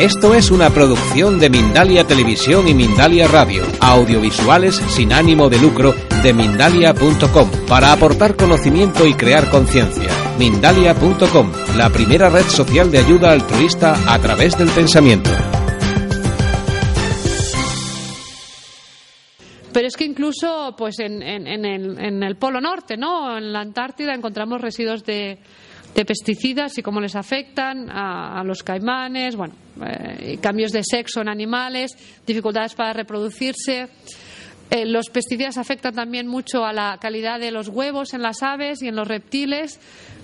Esto es una producción de Mindalia Televisión y Mindalia Radio, audiovisuales sin ánimo de lucro de mindalia.com, para aportar conocimiento y crear conciencia. Mindalia.com, la primera red social de ayuda altruista a través del pensamiento. Pero es que incluso pues en, el, en el Polo Norte, ¿no? En la Antártida encontramos residuos de, de pesticidas y cómo les afectan a, los caimanes, bueno, eh, cambios de sexo en animales, dificultades para reproducirse. Eh, los pesticidas afectan también mucho a la calidad de los huevos en las aves y en los reptiles,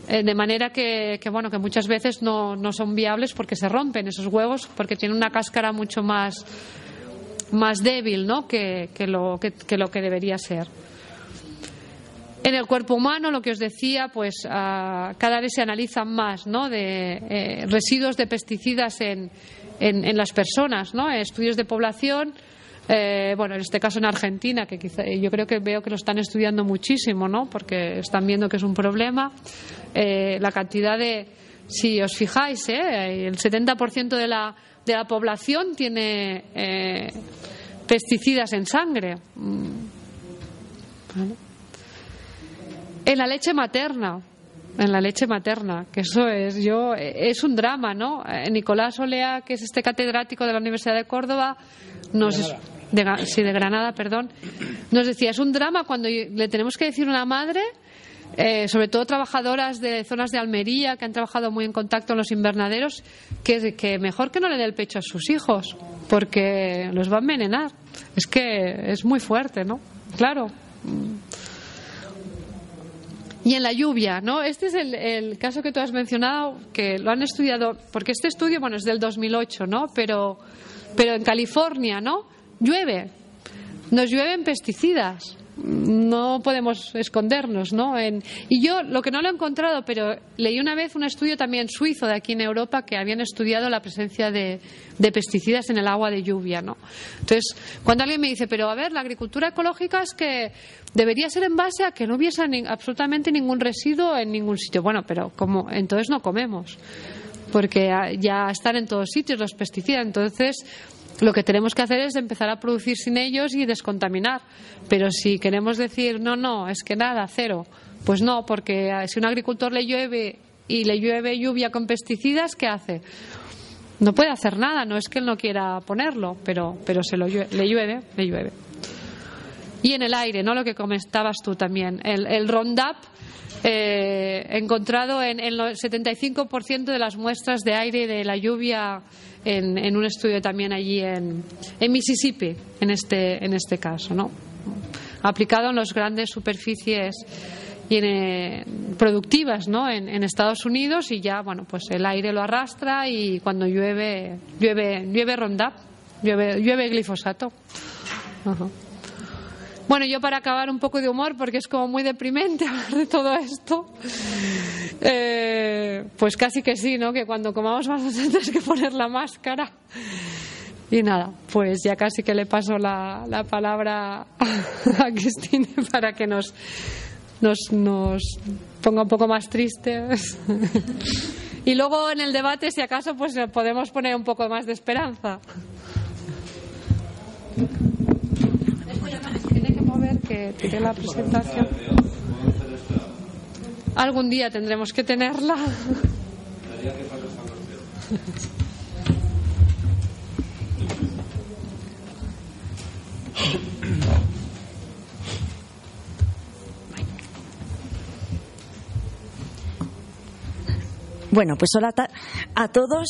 eh, de manera que, bueno, que muchas veces no, no son viables porque se rompen esos huevos, porque tienen una cáscara mucho más más débil ¿no? que, que lo, que lo que debería ser. En el cuerpo humano, lo que os decía, pues ah, cada vez se analizan más ¿no? de eh, residuos de pesticidas en, en, las personas, ¿no? estudios de población. eh, bueno, en este caso en Argentina, que quizá, yo creo que veo que lo están estudiando muchísimo, ¿no? Porque están viendo que es un problema. Eh, la cantidad de, si os fijáis, ¿eh? el 70% de la, de la población tiene eh, pesticidas en sangre. Mm. En la leche materna, en la leche materna, que eso es yo es un drama, ¿no? Eh, Nicolás Olea, que es este catedrático de la Universidad de Córdoba, nos de, sí, de Granada, perdón, nos decía es un drama cuando le tenemos que decir a una madre eh, sobre todo trabajadoras de zonas de Almería que han trabajado muy en contacto en los invernaderos, que, que mejor que no le dé el pecho a sus hijos, porque los va a envenenar. Es que es muy fuerte, ¿no? Claro. Y en la lluvia, ¿no? Este es el, caso que tú has mencionado, que lo han estudiado, porque este estudio, bueno, es del 2008, ¿no? Pero, pero en California, ¿no? Llueve, nos llueven pesticidas. No podemos escondernos, ¿no? En- y yo lo que no lo he encontrado, pero leí una vez un estudio también suizo de aquí en Europa que habían estudiado la presencia de, pesticidas en el agua de lluvia, ¿no? Entonces, cuando alguien me dice, pero a ver, la agricultura ecológica es que debería ser en base a que no hubiese ni- absolutamente ningún residuo en ningún sitio. Bueno, pero como entonces no comemos porque ah, ya están en todos sitios los pesticidas. Entonces, lo que tenemos que hacer es empezar a producir sin ellos y descontaminar. Pero si queremos decir, no, no, es que nada, cero, pues no, porque ah, si un agricultor le llueve y le llueve lluvia con pesticidas, ¿qué hace? No puede hacer nada, no es que él no quiera ponerlo, pero, pero se lo llue- le llueve, le llueve. Y en el aire, ¿no? Lo que comentabas tú también. El, el Roundup eh, encontrado en, en el 75% de las muestras de aire de la lluvia en, en un estudio también allí en, Mississippi, en este, en este caso, ¿no? Aplicado en las grandes superficies productivas, ¿no? En, en Estados Unidos y ya, bueno, pues el aire lo arrastra y cuando llueve, llueve, llueve Roundup, llueve, llueve glifosato. Bueno, yo para acabar un poco de humor, porque es como muy deprimente hablar de todo esto, eh, pues casi que sí, ¿no? Que cuando comamos más tendrás que poner la máscara. Y nada, pues ya casi que le paso la, la palabra a Cristina para que nos, nos, nos ponga un poco más tristes. Y luego en el debate, si acaso, pues podemos poner un poco más de esperanza. Tiene que tire la presentación. Algún día tendremos que tenerla. Bueno, pues hola a todos.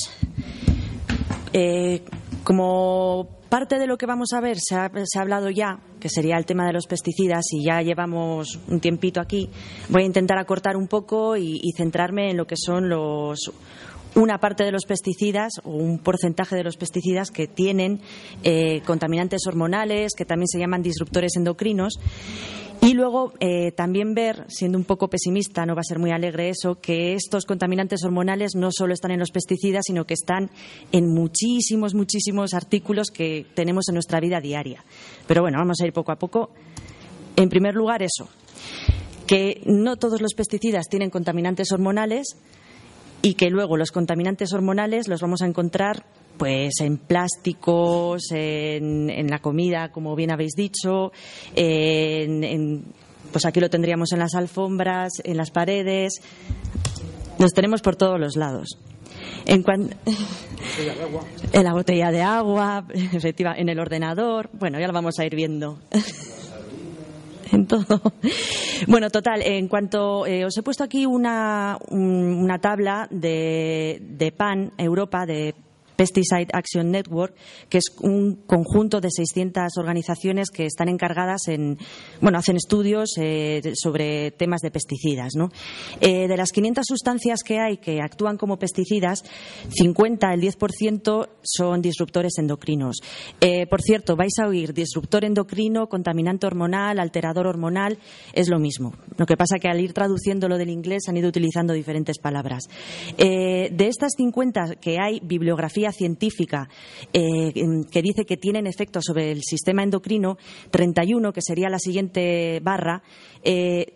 Eh, como parte de lo que vamos a ver se ha, hablado ya, que sería el tema de los pesticidas, y ya llevamos un tiempito aquí, voy a intentar acortar un poco y, y centrarme en lo que son los una parte de los pesticidas o un porcentaje de los pesticidas que tienen eh, contaminantes hormonales, que también se llaman disruptores endocrinos. Y luego eh, también ver, siendo un poco pesimista, no va a ser muy alegre eso, que estos contaminantes hormonales no solo están en los pesticidas, sino que están en muchísimos, muchísimos artículos que tenemos en nuestra vida diaria. Pero bueno, vamos a ir poco a poco. En primer lugar, eso, que no todos los pesticidas tienen contaminantes hormonales y que luego los contaminantes hormonales los vamos a encontrar pues en plásticos, en, la comida, como bien habéis dicho, en, pues aquí lo tendríamos en las alfombras, en las paredes, los tenemos por todos los lados. En, en la botella de agua, efectiva, en el ordenador, bueno, ya lo vamos a ir viendo. en todo. Bueno, total, en cuanto eh, os he puesto aquí una, una tabla de, de PAN Europa, de Pesticide Action Network, que es un conjunto de 600 organizaciones que están encargadas en, bueno, hacen estudios eh, sobre temas de pesticidas. Eh, de las 500 sustancias que hay que actúan como pesticidas, 50, el 10% son disruptores endocrinos. Eh, por cierto, vais a oír disruptor endocrino, contaminante hormonal, alterador hormonal, es lo mismo. Lo que pasa que al ir traduciendo lo del inglés han ido utilizando diferentes palabras. de estas 50 que hay bibliografía científica eh, que dice que tienen efectos sobre el sistema endocrino, 31, que sería la siguiente barra, eh,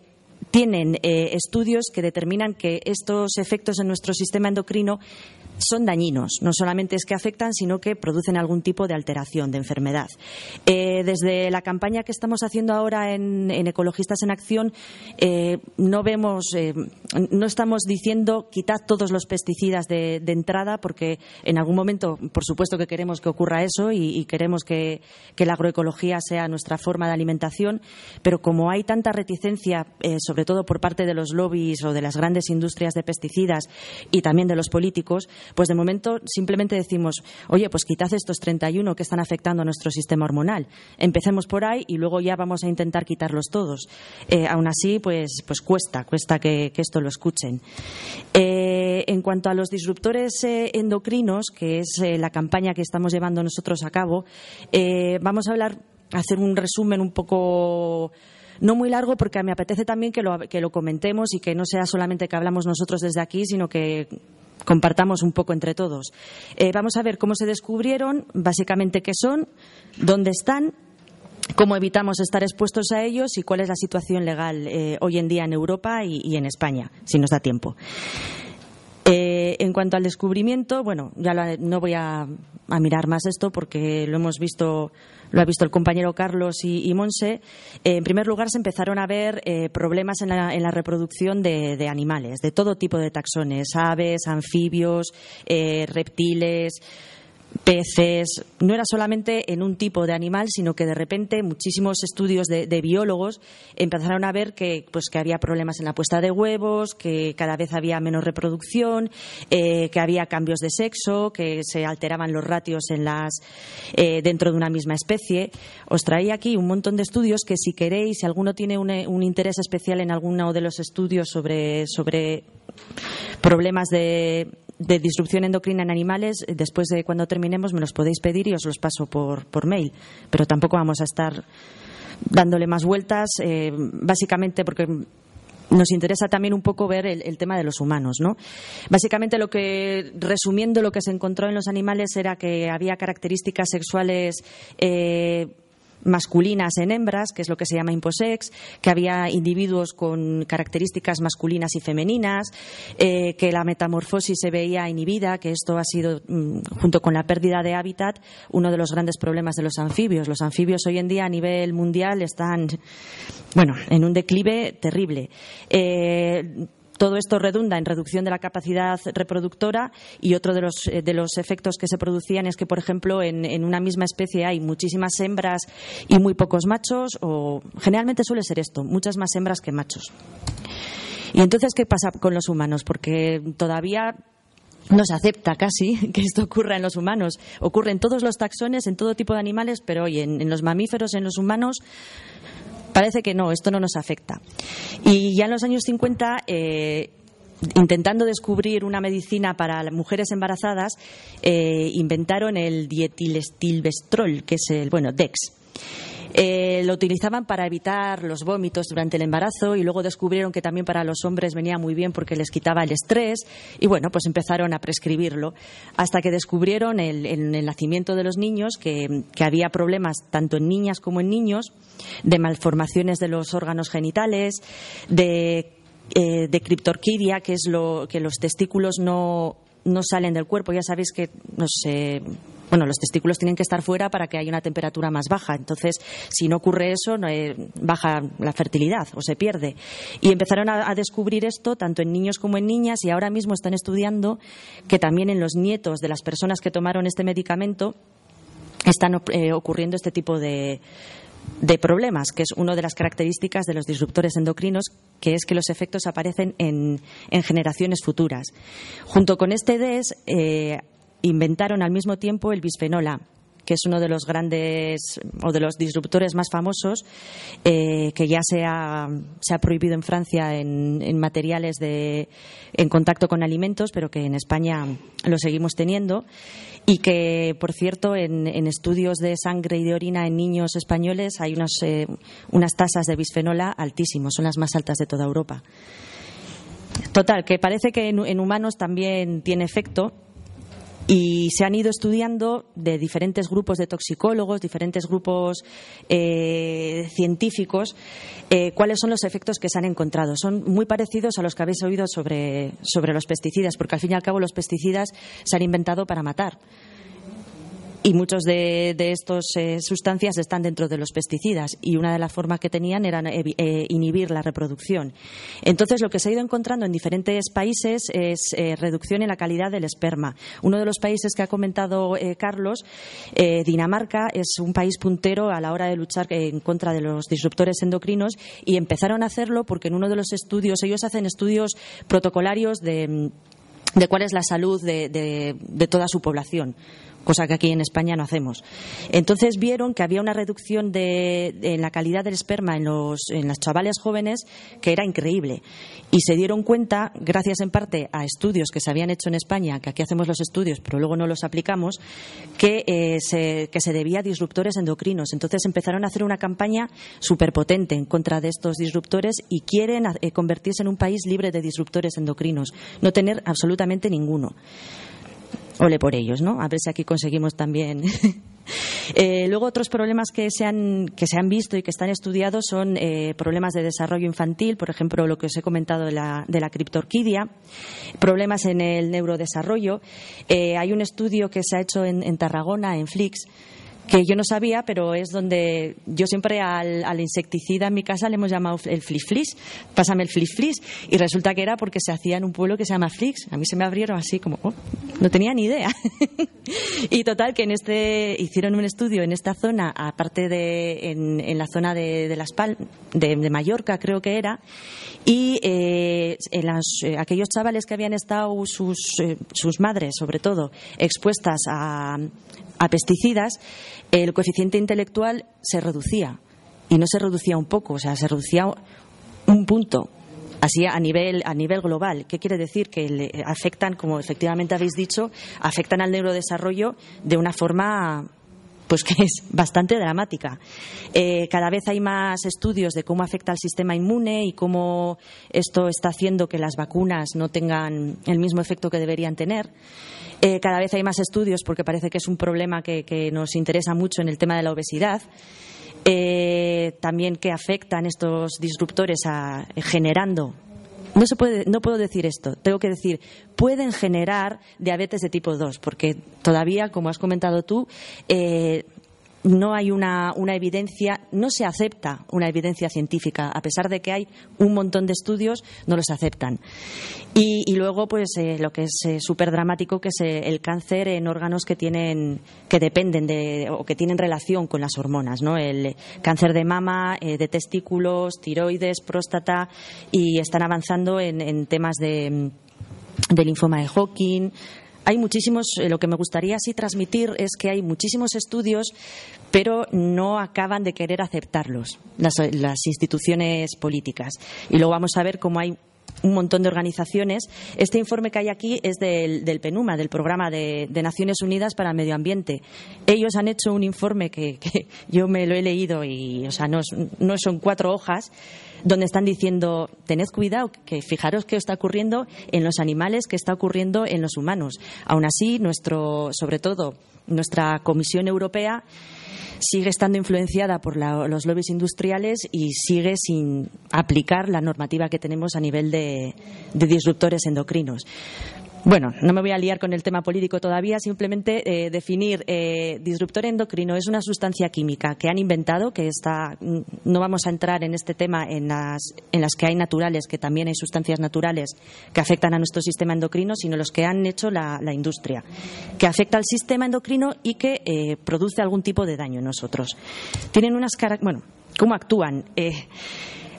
tienen eh, estudios que determinan que estos efectos en nuestro sistema endocrino son dañinos. No solamente es que afectan, sino que producen algún tipo de alteración, de enfermedad. Eh, desde la campaña que estamos haciendo ahora en, Ecologistas en Acción, eh, no vemos, eh, no estamos diciendo quitad todos los pesticidas de, entrada, porque en algún momento, por supuesto que queremos que ocurra eso y, queremos que, la agroecología sea nuestra forma de alimentación, pero como hay tanta reticencia, sobre todo por parte de los lobbies o de las grandes industrias de pesticidas y también de los políticos, pues de momento simplemente decimos, oye, pues quitad estos 31 que están afectando a nuestro sistema hormonal. Empecemos por ahí y luego ya vamos a intentar quitarlos todos. Eh, aún así, pues, pues cuesta, cuesta que, esto lo escuchen. Eh, en cuanto a los disruptores eh, endocrinos, que es la campaña que estamos llevando nosotros a cabo, vamos a hablar, hacer un resumen un poco no muy largo porque me apetece también que lo, que lo comentemos y que no sea solamente que hablamos nosotros desde aquí, sino que compartamos un poco entre todos. Eh, vamos a ver cómo se descubrieron, básicamente qué son, dónde están, cómo evitamos estar expuestos a ellos y cuál es la situación legal eh, hoy en día en Europa y, en España, si nos da tiempo. En cuanto al descubrimiento, bueno, ya no voy a, mirar más esto porque lo hemos visto lo ha visto el compañero Carlos y, Monse, eh, en primer lugar se empezaron a ver eh, problemas en la, reproducción de, animales, de todo tipo de taxones, aves, anfibios, eh, reptiles, peces, no era solamente en un tipo de animal, sino que de repente muchísimos estudios de, biólogos empezaron a ver que, pues, que había problemas en la puesta de huevos, que cada vez había menos reproducción, eh, que había cambios de sexo, que se alteraban los ratios en las, eh, dentro de una misma especie. Os traía aquí un montón de estudios que si queréis, si alguno tiene un, interés especial en alguno de los estudios sobre, sobre problemas de, de disrupción endocrina en animales, después de cuando terminemos me los podéis pedir y os los paso por, por mail. Pero tampoco vamos a estar dándole más vueltas, eh, básicamente porque nos interesa también un poco ver el, tema de los humanos, ¿no? Básicamente lo que, resumiendo lo que se encontró en los animales era que había características sexuales eh, masculinas en hembras, que es lo que se llama imposex, que había individuos con características masculinas y femeninas, eh, que la metamorfosis se veía inhibida, que esto ha sido, mm, junto con la pérdida de hábitat, uno de los grandes problemas de los anfibios. Los anfibios hoy en día a nivel mundial están, bueno, en un declive terrible. Eh, todo esto redunda en reducción de la capacidad reproductora y otro de los, eh, de los efectos que se producían es que, por ejemplo, en, una misma especie hay muchísimas hembras y muy pocos machos, o generalmente suele ser esto, muchas más hembras que machos. Y entonces, ¿qué pasa con los humanos? Porque todavía no se acepta casi que esto ocurra en los humanos. Ocurre en todos los taxones, en todo tipo de animales, pero hoy en, en los mamíferos, en los humanos, parece que no, esto no nos afecta. Y ya en los años 50 eh, intentando descubrir una medicina para mujeres embarazadas, eh, inventaron el dietilestilbestrol, que es el, bueno, DEX. Eh, lo utilizaban para evitar los vómitos durante el embarazo y luego descubrieron que también para los hombres venía muy bien porque les quitaba el estrés y bueno, pues empezaron a prescribirlo hasta que descubrieron en el, nacimiento de los niños que, había problemas tanto en niñas como en niños de malformaciones de los órganos genitales, de eh, de criptorquidia, que es lo que los testículos no, no salen del cuerpo. Ya sabéis que no sé, bueno, los testículos tienen que estar fuera para que haya una temperatura más baja. Entonces, si no ocurre eso, no, eh, baja la fertilidad o se pierde. Y empezaron a, descubrir esto tanto en niños como en niñas y ahora mismo están estudiando que también en los nietos de las personas que tomaron este medicamento están eh, ocurriendo este tipo de, de problemas, que es una de las características de los disruptores endocrinos, que es que los efectos aparecen en, generaciones futuras. Junto con este DES, eh, inventaron al mismo tiempo el bisfenola, que es uno de los grandes o de los disruptores más famosos, eh, que ya se ha, se ha, prohibido en Francia en, en, materiales de, en contacto con alimentos, pero que en España lo seguimos teniendo y que, por cierto, en, estudios de sangre y de orina en niños españoles hay unas, eh, unas tasas de bisfenola altísimas, son las más altas de toda Europa. Total, que parece que en humanos también tiene efecto y se han ido estudiando de diferentes grupos de toxicólogos, diferentes grupos eh, científicos, eh, cuáles son los efectos que se han encontrado. Son muy parecidos a los que habéis oído sobre, sobre los pesticidas, porque al fin y al cabo los pesticidas se han inventado para matar y muchos de, estas eh, sustancias están dentro de los pesticidas y una de las formas que tenían era eh, inhibir la reproducción. Entonces, lo que se ha ido encontrando en diferentes países es eh, reducción en la calidad del esperma. Uno de los países que ha comentado Carlos, Dinamarca, es un país puntero a la hora de luchar en contra de los disruptores endocrinos y empezaron a hacerlo porque en uno de los estudios, ellos hacen estudios protocolarios de cuál es la salud de toda su población cosa que aquí en España no hacemos. Entonces vieron que había una reducción de, en la calidad del esperma en los, en las chavales jóvenes que era increíble. Y se dieron cuenta, gracias en parte a estudios que se habían hecho en España, que aquí hacemos los estudios, pero luego no los aplicamos, que, eh, se, que se debía a disruptores endocrinos. Entonces empezaron a hacer una campaña superpotente en contra de estos disruptores y quieren eh, convertirse en un país libre de disruptores endocrinos, no tener absolutamente ninguno ole por ellos, ¿no? A ver si aquí conseguimos también. Eh, luego otros problemas que se, han, que se han visto y que están estudiados son eh, problemas de desarrollo infantil, por ejemplo, lo que os he comentado de la, de la criptorquidia, problemas en el neurodesarrollo. Eh, hay un estudio que se ha hecho en, en Tarragona, en Flix, que yo no sabía, pero es donde yo siempre al, insecticida en mi casa le hemos llamado el fliflis, pásame el fliflis, y resulta que era porque se hacía en un pueblo que se llama Flix. A mí se me abrieron así como, oh, no tenía ni idea. y total, que en este, hicieron un estudio en esta zona, aparte de, en, la zona de, Las Palmas, de, Mallorca creo que era, y eh, en eh, aquellos chavales que habían estado sus, eh, sus madres, sobre todo, expuestas a, a pesticidas, el coeficiente intelectual se reducía. Y no se reducía un poco, o sea, se reducía un punto. Así a nivel, a nivel global. ¿Qué quiere decir? Que le afectan, como efectivamente habéis dicho, afectan al neurodesarrollo de una forma pues que es bastante dramática. Eh, cada vez hay más estudios de cómo afecta al sistema inmune y cómo esto está haciendo que las vacunas no tengan el mismo efecto que deberían tener. Eh, cada vez hay más estudios porque parece que es un problema que, nos interesa mucho en el tema de la obesidad. Eh, también que afectan estos disruptores a, generando no se puede, no puedo decir esto, tengo que decir, pueden generar diabetes de tipo 2, porque todavía, como has comentado tú, eh, no hay una, evidencia, no se acepta una evidencia científica, a pesar de que hay un montón de estudios, no los aceptan. Y, luego, pues eh, lo que es eh, súper dramático, que es eh, el cáncer en órganos que tienen, que dependen de, o que tienen relación con las hormonas, ¿no? El cáncer de mama, de testículos, tiroides, próstata, y están avanzando en, en temas de de linfoma de Hawking, hay muchísimos, eh, lo que me gustaría así transmitir es que hay muchísimos estudios, pero no acaban de querer aceptarlos las, instituciones políticas. Y luego vamos a ver cómo hay un montón de organizaciones. Este informe que hay aquí es del, PENUMA, del Programa de, Naciones Unidas para el Medio Ambiente. Ellos han hecho un informe que, yo me lo he leído y, o sea, no, no son cuatro hojas donde están diciendo tened cuidado, que fijaros qué está ocurriendo en los animales, qué está ocurriendo en los humanos. Aún así, nuestro, sobre todo nuestra Comisión Europea sigue estando influenciada por los lobbies industriales y sigue sin aplicar la normativa que tenemos a nivel de disruptores endocrinos. Bueno, no me voy a liar con el tema político todavía, simplemente eh, definir eh, disruptor endocrino es una sustancia química que han inventado, que está, no vamos a entrar en este tema en las, en las que hay naturales, que también hay sustancias naturales que afectan a nuestro sistema endocrino, sino los que han hecho la, industria, que afecta al sistema endocrino y que eh, produce algún tipo de daño en nosotros. Tienen unas bueno, ¿cómo actúan?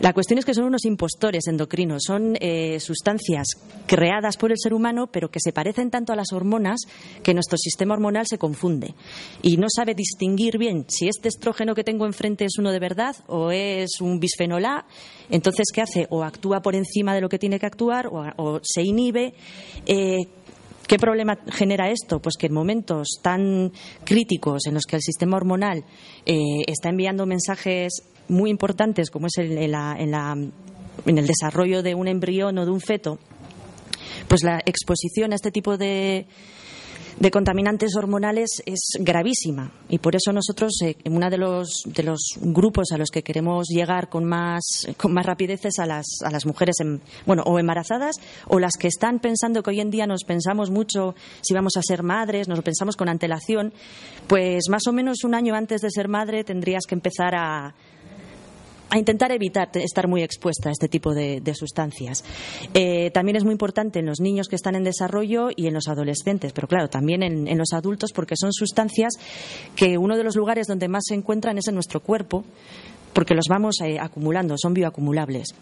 La cuestión es que son unos impostores endocrinos, son eh, sustancias creadas por el ser humano, pero que se parecen tanto a las hormonas que nuestro sistema hormonal se confunde y no sabe distinguir bien si este estrógeno que tengo enfrente es uno de verdad o es un bisfenol A. Entonces, ¿qué hace? O actúa por encima de lo que tiene que actuar o, se inhibe. Eh, ¿Qué problema genera esto? Pues que en momentos tan críticos en los que el sistema hormonal eh, está enviando mensajes muy importantes, como es en, en el desarrollo de un embrión o de un feto, pues la exposición a este tipo de, de contaminantes hormonales es gravísima. Y por eso nosotros eh, en uno de los, de los grupos a los que queremos llegar con más, con más rapidez es a las, a las mujeres bueno o embarazadas o las que están pensando que hoy en día nos pensamos mucho si vamos a ser madres, nos lo pensamos con antelación, pues más o menos un año antes de ser madre tendrías que empezar a, a intentar evitar estar muy expuesta a este tipo de, sustancias. Eh, también es muy importante en los niños que están en desarrollo y en los adolescentes, pero claro, también en, los adultos porque son sustancias que uno de los lugares donde más se encuentran es en nuestro cuerpo porque los vamos eh, acumulando, son bioacumulables.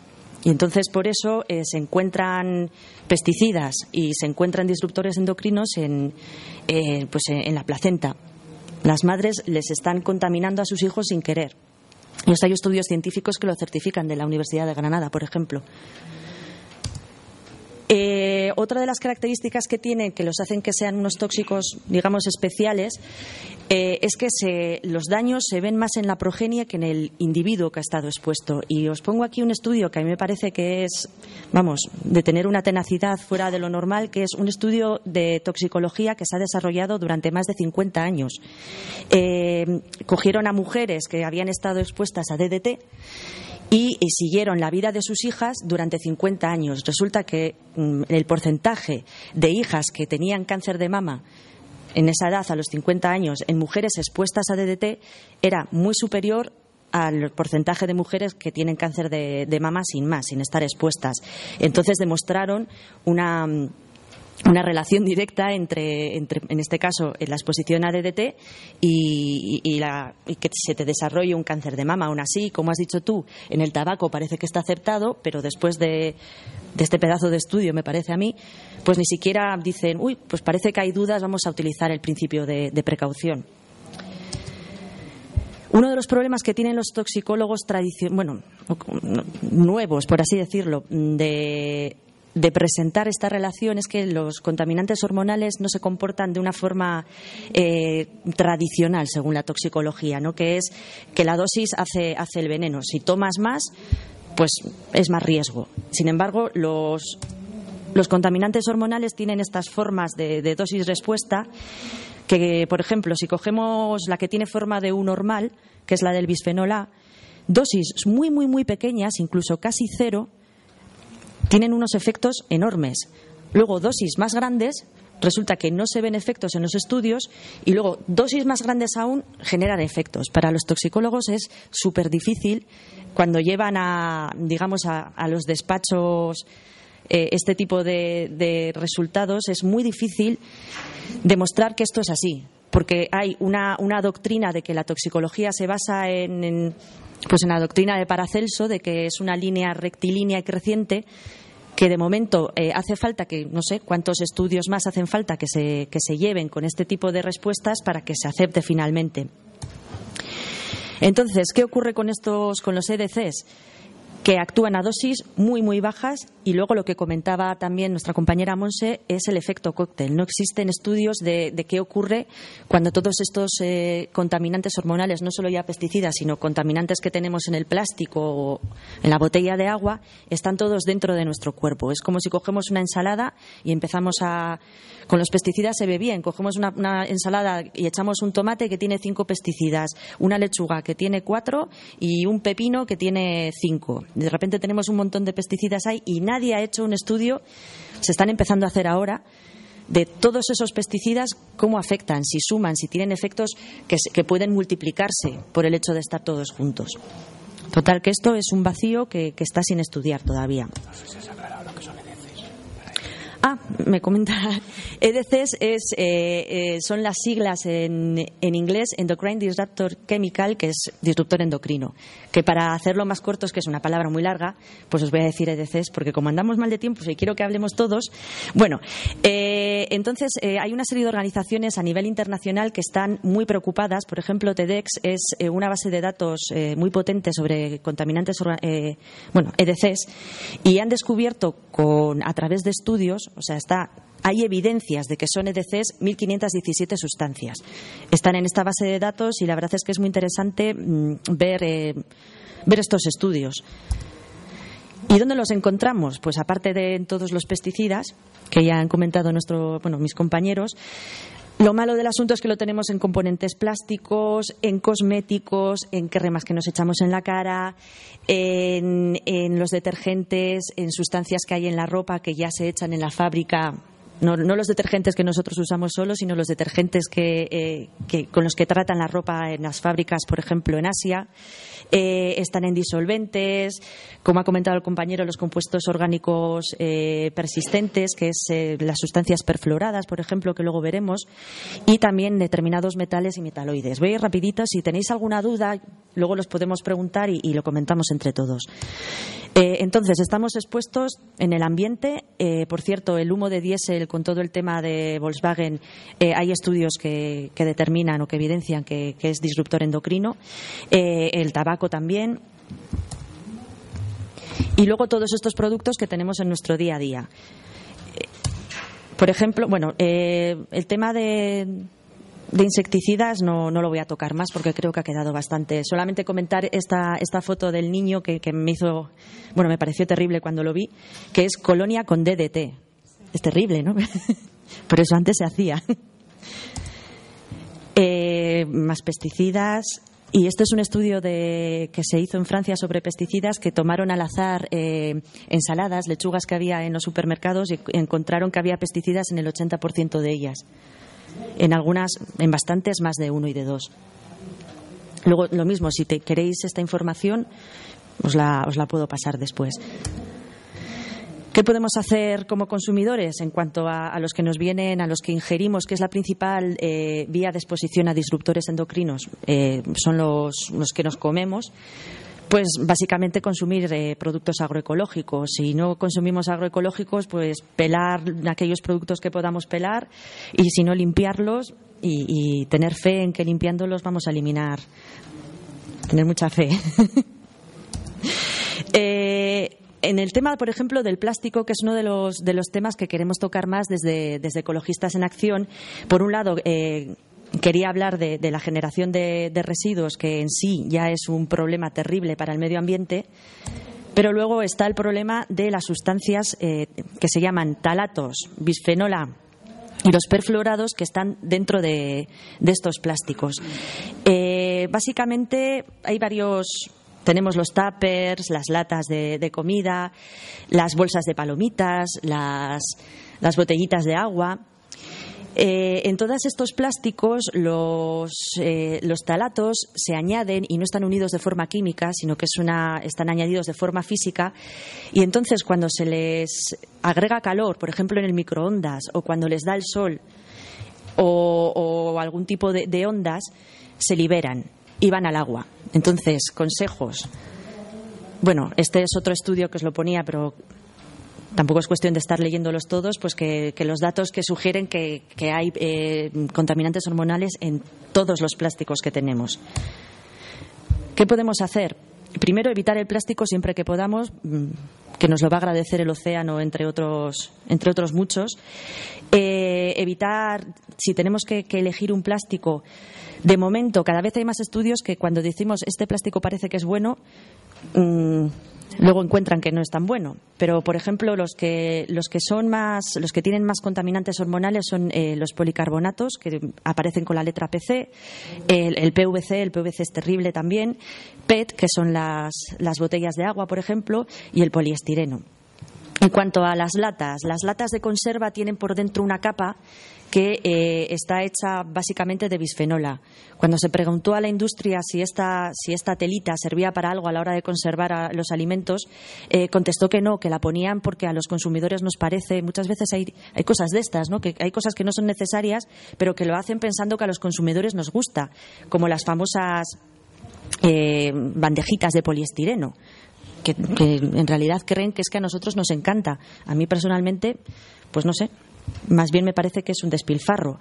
Y entonces por eso eh, se encuentran pesticidas y se encuentran disruptores endocrinos en, pues en la placenta. Las madres les están contaminando a sus hijos sin querer. Y hay estudios científicos que lo certifican de la Universidad de Granada, por ejemplo. Eh, otra de las características que tienen que los hacen que sean unos tóxicos, digamos, especiales, eh, es que los daños se ven más en la progenie que en el individuo que ha estado expuesto. Y os pongo aquí un estudio que a mí me parece que es, vamos, de tener una tenacidad fuera de lo normal, que es un estudio de toxicología que se ha desarrollado durante más de 50 años. Eh, cogieron a mujeres que habían estado expuestas a DDT y, siguieron la vida de sus hijas durante 50 años. Resulta que mm, el porcentaje de hijas que tenían cáncer de mama en esa edad, a los 50 años, en mujeres expuestas a DDT, era muy superior al porcentaje de mujeres que tienen cáncer de, de mama sin más, sin estar expuestas. Entonces demostraron una mm, una relación directa entre, en este caso, la exposición a DDT y, que se te desarrolle un cáncer de mama. Aún así, como has dicho tú, en el tabaco parece que está aceptado, pero después de, este pedazo de estudio, me parece a mí, pues ni siquiera dicen, uy, pues parece que hay dudas, vamos a utilizar el principio de, de precaución. Uno de los problemas que tienen los toxicólogos bueno, nuevos, por así decirlo, de de presentar esta relación es que los contaminantes hormonales no se comportan de una forma eh, tradicional según la toxicología, ¿no? que es que la dosis hace, hace el veneno. Si tomas más, pues es más riesgo. Sin embargo, los, los contaminantes hormonales tienen estas formas de, de dosis respuesta que, por ejemplo, si cogemos la que tiene forma de U normal, que es la del bisfenol A, dosis muy, muy, muy pequeñas, incluso casi cero, tienen unos efectos enormes. Luego, dosis más grandes, resulta que no se ven efectos en los estudios y luego dosis más grandes aún generan efectos. Para los toxicólogos es súper difícil cuando llevan a, digamos, a, los despachos eh, este tipo de, resultados, es muy difícil demostrar que esto es así, porque hay una, doctrina de que la toxicología se basa en, pues en la doctrina de Paracelso, de que es una línea rectilínea y creciente, que de momento eh, hace falta que, no sé cuántos estudios más hacen falta que se, que se lleven con este tipo de respuestas para que se acepte finalmente. Entonces, ¿qué ocurre con estos, con los EDCs? Que actúan a dosis muy, muy bajas y luego lo que comentaba también nuestra compañera Monse es el efecto cóctel. No existen estudios de, qué ocurre cuando todos estos eh, contaminantes hormonales, no solo ya pesticidas, sino contaminantes que tenemos en el plástico o en la botella de agua, están todos dentro de nuestro cuerpo. Es como si cogemos una ensalada y empezamos a. Con los pesticidas se ve bien. Cogemos una ensalada y echamos un tomate que tiene cinco pesticidas, una lechuga que tiene cuatro y un pepino que tiene cinco de repente tenemos un montón de pesticidas ahí y nadie ha hecho un estudio, se están empezando a hacer ahora, de todos esos pesticidas, cómo afectan, si suman, si tienen efectos que, pueden multiplicarse por el hecho de estar todos juntos. Total, que esto es un vacío que está sin estudiar todavía. Ah, me comenta. EDCs es, eh, eh, son las siglas en, en, inglés Endocrine Disruptor Chemical, que es disruptor endocrino. Que para hacerlo más corto, es que es una palabra muy larga, pues os voy a decir EDCs, porque como andamos mal de tiempo y quiero que hablemos todos. Bueno, eh, entonces hay una serie de organizaciones a nivel internacional que están muy preocupadas. Por ejemplo, TEDx es una base de datos muy potente sobre contaminantes, bueno, EDCs, y han descubierto con, a través de estudios o sea, está, hay evidencias de que son EDCs 1.517 sustancias. Están en esta base de datos y la verdad es que es muy interesante mm, ver, eh, ver estos estudios. ¿Y dónde los encontramos? Pues aparte de todos los pesticidas que ya han comentado nuestro, bueno, mis compañeros, lo malo del asunto es que lo tenemos en componentes plásticos, en cosméticos, en cremas que nos echamos en la cara, en, los detergentes, en sustancias que hay en la ropa que ya se echan en la fábrica no, los detergentes que nosotros usamos solo, sino los detergentes eh, que, con los que tratan la ropa en las fábricas, por ejemplo, en Asia. Eh, están en disolventes, como ha comentado el compañero, los compuestos orgánicos eh, persistentes, que es las sustancias perfluoradas, por ejemplo, que luego veremos, y también determinados metales y metaloides. Voy a ir rapidito, si tenéis alguna duda, luego los podemos preguntar y lo comentamos entre todos. Eh, entonces, estamos expuestos en el ambiente. Eh, por cierto, el humo de diésel con todo el tema de Volkswagen, eh, hay estudios que, determinan o que evidencian que, es disruptor endocrino. el tabaco también. Y luego todos estos productos que tenemos en nuestro día a día. Por ejemplo, bueno, el tema de de insecticidas no, no, lo voy a tocar más porque creo que ha quedado bastante. Solamente comentar esta, esta foto del niño que, me hizo, bueno, me pareció terrible cuando lo vi, que es colonia con DDT. Es terrible, ¿no? Por eso antes se hacía. Eh, más pesticidas. Y este es un estudio de, que se hizo en Francia sobre pesticidas que tomaron al azar eh, ensaladas, lechugas que había en los supermercados y encontraron que había pesticidas en el 80% de ellas en algunas, en bastantes más de uno y de dos. Luego, lo mismo, si te queréis esta información, os la, os la puedo pasar después. ¿Qué podemos hacer como consumidores en cuanto a, los que nos vienen, a los que ingerimos, que es la principal eh, vía de exposición a disruptores endocrinos? Eh, son los, los que nos comemos. Pues básicamente consumir eh, productos agroecológicos. Si no consumimos agroecológicos, pues pelar aquellos productos que podamos pelar y si no limpiarlos y, tener fe en que limpiándolos vamos a eliminar. Tener mucha fe. Eh, en el tema, por ejemplo, del plástico, que es uno de los, de los temas que queremos tocar más desde, desde Ecologistas en Acción, por un lado, eh, quería hablar de, la generación de, residuos, que en sí ya es un problema terrible para el medio ambiente. Pero luego está el problema de las sustancias eh, que se llaman talatos, bisfenola y los perfluorados que están dentro de, estos plásticos. Eh, básicamente hay varios. Tenemos los tuppers, las latas de, comida, las bolsas de palomitas, las botellitas de agua. Eh, en todos estos plásticos eh, los, talatos se añaden y no están unidos de forma química, sino que están añadidos de forma física. Y entonces cuando se les agrega calor, por ejemplo en el microondas, o cuando les da el sol, o, algún tipo de ondas, se liberan y van al agua. Entonces, consejos. Bueno, este es otro estudio que os lo ponía, pero tampoco es cuestión de estar leyéndolos todos, pues que, los datos que sugieren que, hay eh, contaminantes hormonales en todos los plásticos que tenemos. ¿Qué podemos hacer? primero, evitar el plástico siempre que podamos, mm, que nos lo va a agradecer el océano, entre otros, entre otros muchos. Eh, evitar, si tenemos que, elegir un plástico, de momento, cada vez hay más estudios que cuando decimos este plástico parece que es bueno, mm, luego encuentran que no es tan bueno. Pero, por ejemplo, los que, los que son más, los que tienen más contaminantes hormonales son eh, los policarbonatos, que aparecen con la letra PC, el, PVC, el PVC es terrible también, PET, que son las, las botellas de agua, por ejemplo, y el poliestireno. En cuanto a las latas, las latas de conserva tienen por dentro una capa que eh, está hecha básicamente de bisfenola. Cuando se preguntó a la industria si esta, si esta telita servía para algo a la hora de conservar los alimentos, eh, contestó que no, que la ponían porque a los consumidores nos parece, muchas veces hay, hay cosas de estas, ¿no? que hay cosas que no son necesarias, pero que lo hacen pensando que a los consumidores nos gusta, como las famosas eh, bandejitas de poliestireno. Que, que, en realidad creen que es que a nosotros nos encanta. A mí personalmente, pues no sé, más bien me parece que es un despilfarro.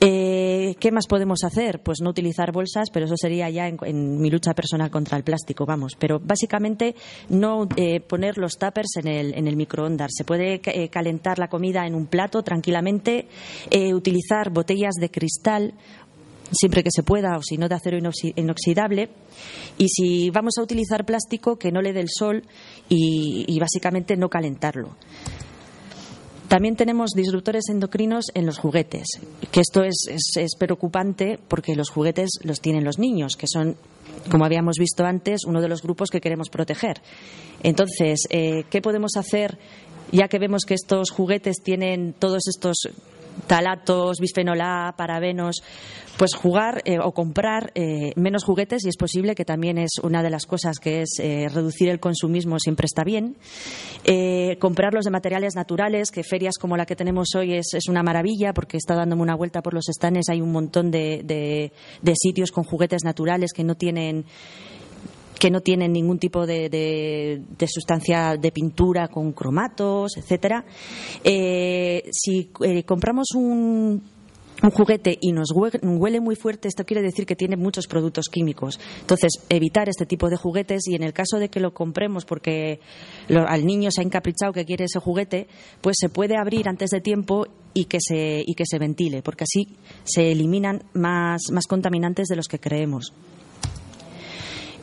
Eh, ¿Qué más podemos hacer? Pues no utilizar bolsas, pero eso sería ya en, mi lucha personal contra el plástico, vamos. Pero básicamente no eh, poner los tuppers en el, en el microondas. Se puede eh, calentar la comida en un plato tranquilamente, utilizar botellas de cristal siempre que se pueda o si no de acero inoxidable y si vamos a utilizar plástico que no le dé el sol y básicamente no calentarlo. También tenemos disruptores endocrinos en los juguetes, que esto es, preocupante porque los juguetes los tienen los niños, que son, como habíamos visto antes, uno de los grupos que queremos proteger. Entonces, eh, ¿qué podemos hacer ya que vemos que estos juguetes tienen todos estos talatos, bisfenol A, parabenos, pues jugar eh, o comprar eh, menos juguetes y es posible que también es una de las cosas que es eh, reducir el consumismo siempre está bien. comprarlos de materiales naturales, que ferias como la que tenemos hoy es, una maravilla porque estado dándome una vuelta por los estanes, hay un montón de, de sitios con juguetes naturales que no tienen que no tienen ningún tipo de, sustancia de pintura con cromatos, etcétera. Eh, si eh, compramos un, juguete y nos huele, muy fuerte, esto quiere decir que tiene muchos productos químicos. Entonces, evitar este tipo de juguetes y en el caso de que lo compremos porque al niño se ha encaprichado que quiere ese juguete, pues se puede abrir antes de tiempo y que se, y que se ventile, porque así se eliminan más contaminantes de los que creemos.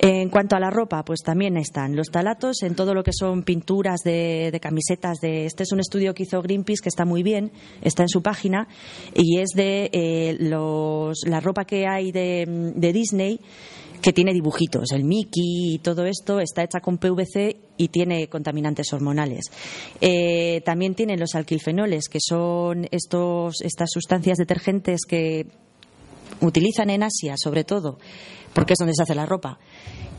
En cuanto a la ropa, pues también están los talatos en todo lo que son pinturas de, camisetas. De, este es un estudio que hizo Greenpeace que está muy bien, está en su página y es de eh, la ropa que hay de, Disney que tiene dibujitos. El Mickey y todo esto está hecha con PVC y tiene contaminantes hormonales. Eh, también tienen los alquilfenoles, que son estos, estas sustancias detergentes que utilizan en Asia, sobre todo, porque es donde se hace la ropa.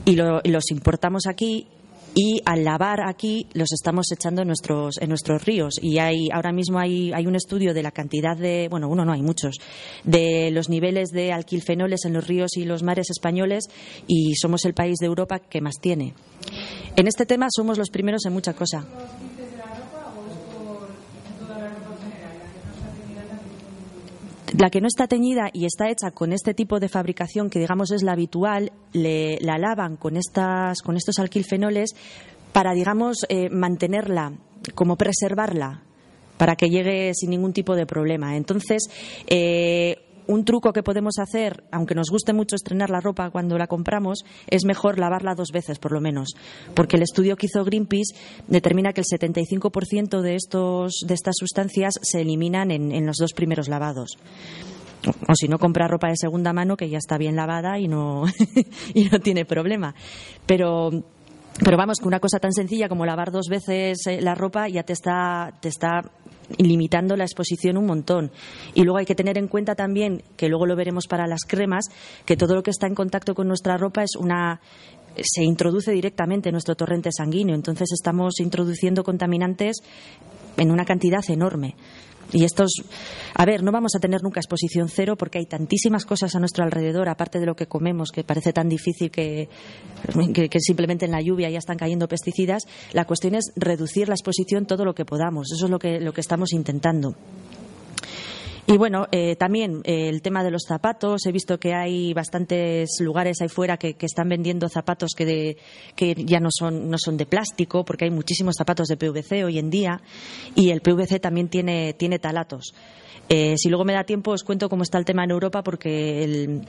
Y, los importamos aquí y al lavar aquí los estamos echando en nuestros en nuestros ríos y hay ahora mismo hay, hay un estudio de la cantidad de bueno uno no hay muchos de los niveles de alquilfenoles en los ríos y los mares españoles y somos el país de Europa que más tiene en este tema somos los primeros en mucha cosa La que no está teñida y está hecha con este tipo de fabricación que digamos es la habitual, le, la lavan con, estas, con estos alquilfenoles para digamos eh, mantenerla, como preservarla, para que llegue sin ningún tipo de problema. Entonces, eh, un truco que podemos hacer, aunque nos guste mucho estrenar la ropa cuando la compramos, es mejor lavarla dos veces por lo menos, porque el estudio que hizo Greenpeace determina que el 75% de estos de estas sustancias se eliminan en, los dos primeros lavados. O, si no comprar ropa de segunda mano que ya está bien lavada y no y no tiene problema. Pero pero vamos, que una cosa tan sencilla como lavar dos veces eh, la ropa ya te está, te está limitando la exposición un montón. Y luego hay que tener en cuenta también, que luego lo veremos para las cremas, que todo lo que está en contacto con nuestra ropa es una se introduce directamente en nuestro torrente sanguíneo. Entonces estamos introduciendo contaminantes en una cantidad enorme. Y estos, a ver, no vamos a tener nunca exposición cero porque hay tantísimas cosas a nuestro alrededor, aparte de lo que comemos, que parece tan difícil que, que, simplemente en la lluvia ya están cayendo pesticidas. La cuestión es reducir la exposición todo lo que podamos. Eso es lo que, lo que estamos intentando. Y bueno, eh, también eh, el tema de los zapatos. He visto que hay bastantes lugares ahí fuera que, están vendiendo zapatos que, que ya no son, no son de plástico, porque hay muchísimos zapatos de PVC hoy en día. Y el PVC también tiene, tiene talatos. Eh, si luego me da tiempo, os cuento cómo está el tema en Europa, porque el,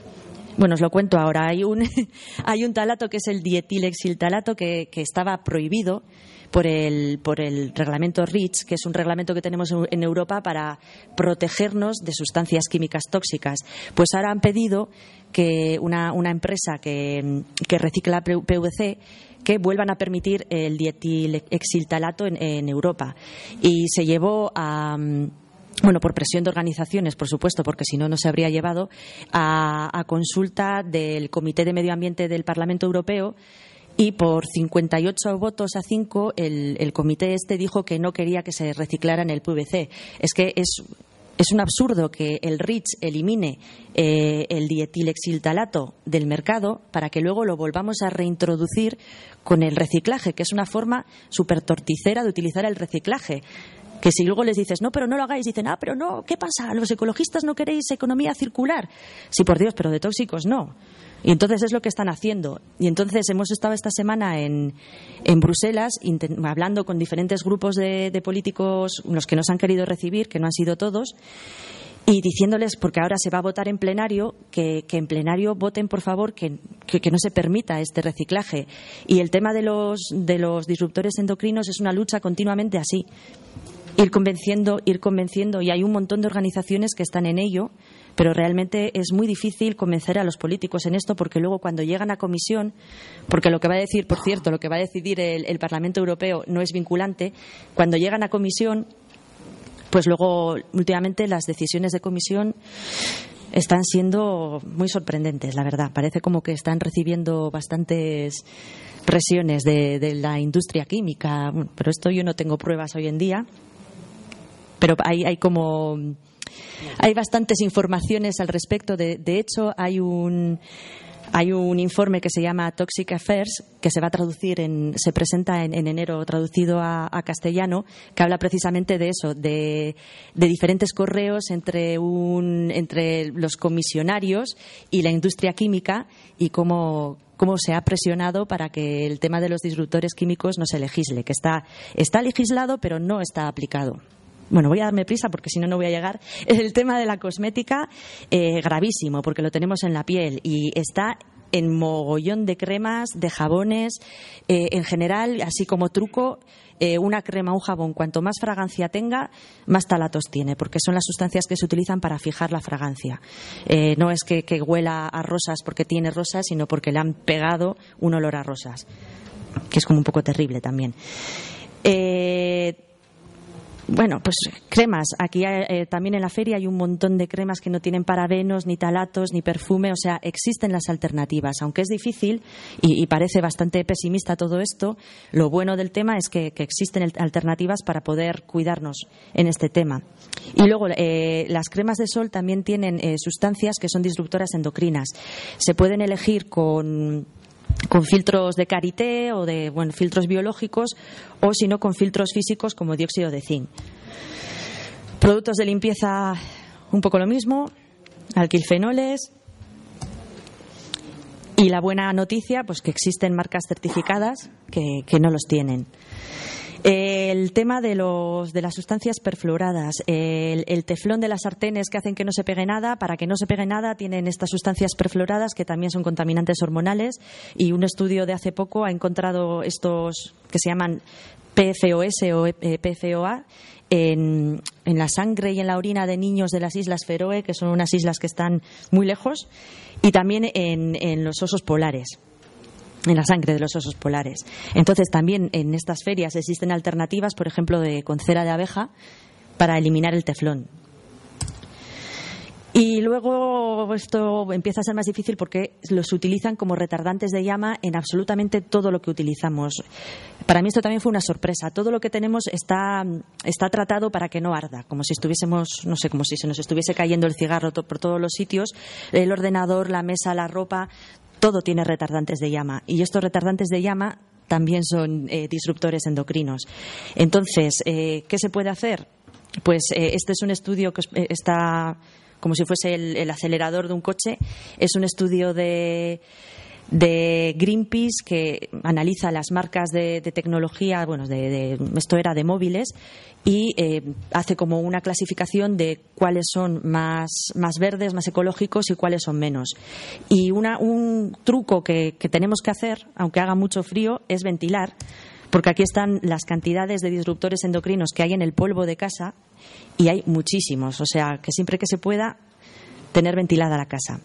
bueno, os lo cuento ahora. Hay un, hay un talato que es el dietilexiltalato que, que estaba prohibido por el, por el reglamento REACH, que es un reglamento que tenemos en Europa para protegernos de sustancias químicas tóxicas. Pues ahora han pedido que una, una empresa que, que recicla PVC que vuelvan a permitir el dietilexiltalato en, en Europa. Y se llevó a bueno, por presión de organizaciones, por supuesto, porque si no, no se habría llevado a, consulta del Comité de Medio Ambiente del Parlamento Europeo y por 58 votos a 5 el, el comité este dijo que no quería que se reciclara en el PVC. Es que es es un absurdo que el RICH elimine eh, el dietilexiltalato del mercado para que luego lo volvamos a reintroducir con el reciclaje, que es una forma súper torticera de utilizar el reciclaje que si luego les dices, no, pero no lo hagáis, dicen, ah, pero no, ¿qué pasa? ¿Los ecologistas no queréis economía circular? Sí, por Dios, pero de tóxicos no. Y entonces es lo que están haciendo. Y entonces hemos estado esta semana en, en Bruselas hablando con diferentes grupos de, políticos, los que nos han querido recibir, que no han sido todos, y diciéndoles, porque ahora se va a votar en plenario, que, en plenario voten, por favor, que, que, no se permita este reciclaje. Y el tema de los, de los disruptores endocrinos es una lucha continuamente así ir convenciendo, ir convenciendo, y hay un montón de organizaciones que están en ello, pero realmente es muy difícil convencer a los políticos en esto porque luego cuando llegan a comisión, porque lo que va a decir, por cierto, lo que va a decidir el, Parlamento Europeo no es vinculante, cuando llegan a comisión, pues luego últimamente las decisiones de comisión están siendo muy sorprendentes, la verdad. Parece como que están recibiendo bastantes presiones de, de la industria química, pero esto yo no tengo pruebas hoy en día pero hay, hay como hay bastantes informaciones al respecto. De, de hecho, hay un hay un informe que se llama Toxic Affairs que se va a traducir en, se presenta en, enero traducido a, castellano que habla precisamente de eso de, diferentes correos entre un entre los comisionarios y la industria química y cómo cómo se ha presionado para que el tema de los disruptores químicos no se legisle que está está legislado pero no está aplicado bueno, voy a darme prisa porque si no, no voy a llegar. El tema de la cosmética, eh, gravísimo, porque lo tenemos en la piel y está en mogollón de cremas, de jabones, eh, en general, así como truco, eh, una crema, un jabón, cuanto más fragancia tenga, más talatos tiene, porque son las sustancias que se utilizan para fijar la fragancia. no es que, huela a rosas porque tiene rosas, sino porque le han pegado un olor a rosas, que es como un poco terrible también. Bueno, pues cremas. Aquí eh, también en la feria hay un montón de cremas que no tienen parabenos, ni talatos, ni perfume. O sea, existen las alternativas. Aunque es difícil y, parece bastante pesimista todo esto, lo bueno del tema es que, existen alternativas para poder cuidarnos en este tema. Y luego, eh, las cremas de sol también tienen eh, sustancias que son disruptoras endocrinas. Se pueden elegir con con filtros de karité o de bueno, filtros biológicos o si no con filtros físicos como dióxido de zinc. Productos de limpieza un poco lo mismo, alquilfenoles y la buena noticia pues que existen marcas certificadas que, que no los tienen. El tema de, los, de las sustancias perfluoradas, el, teflón de las sartenes que hacen que no se pegue nada, para que no se pegue nada tienen estas sustancias perfluoradas que también son contaminantes hormonales y un estudio de hace poco ha encontrado estos que se llaman PFOS o eh, PFOA en, en, la sangre y en la orina de niños de las Islas Feroe, que son unas islas que están muy lejos, y también en, en los osos polares en la sangre de los osos polares. Entonces, también en estas ferias existen alternativas, por ejemplo, de, con cera de abeja para eliminar el teflón. Y luego esto empieza a ser más difícil porque los utilizan como retardantes de llama en absolutamente todo lo que utilizamos. Para mí esto también fue una sorpresa. Todo lo que tenemos está, está tratado para que no arda, como si estuviésemos, no sé, como si se nos estuviese cayendo el cigarro por todos los sitios. El ordenador, la mesa, la ropa, todo tiene retardantes de llama y estos retardantes de llama también son eh, disruptores endocrinos. Entonces, eh, ¿qué se puede hacer? pues este es un estudio que está como si fuese el acelerador de un coche. Es un estudio de de Greenpeace que analiza las marcas de, tecnología, bueno, de, esto era de móviles, y eh, hace como una clasificación de cuáles son más, más, verdes, más ecológicos y cuáles son menos. Y un truco que tenemos que hacer, aunque haga mucho frío, es ventilar, porque aquí están las cantidades de disruptores endocrinos que hay en el polvo de casa y hay muchísimos. O sea, que siempre que se pueda, tener ventilada la casa.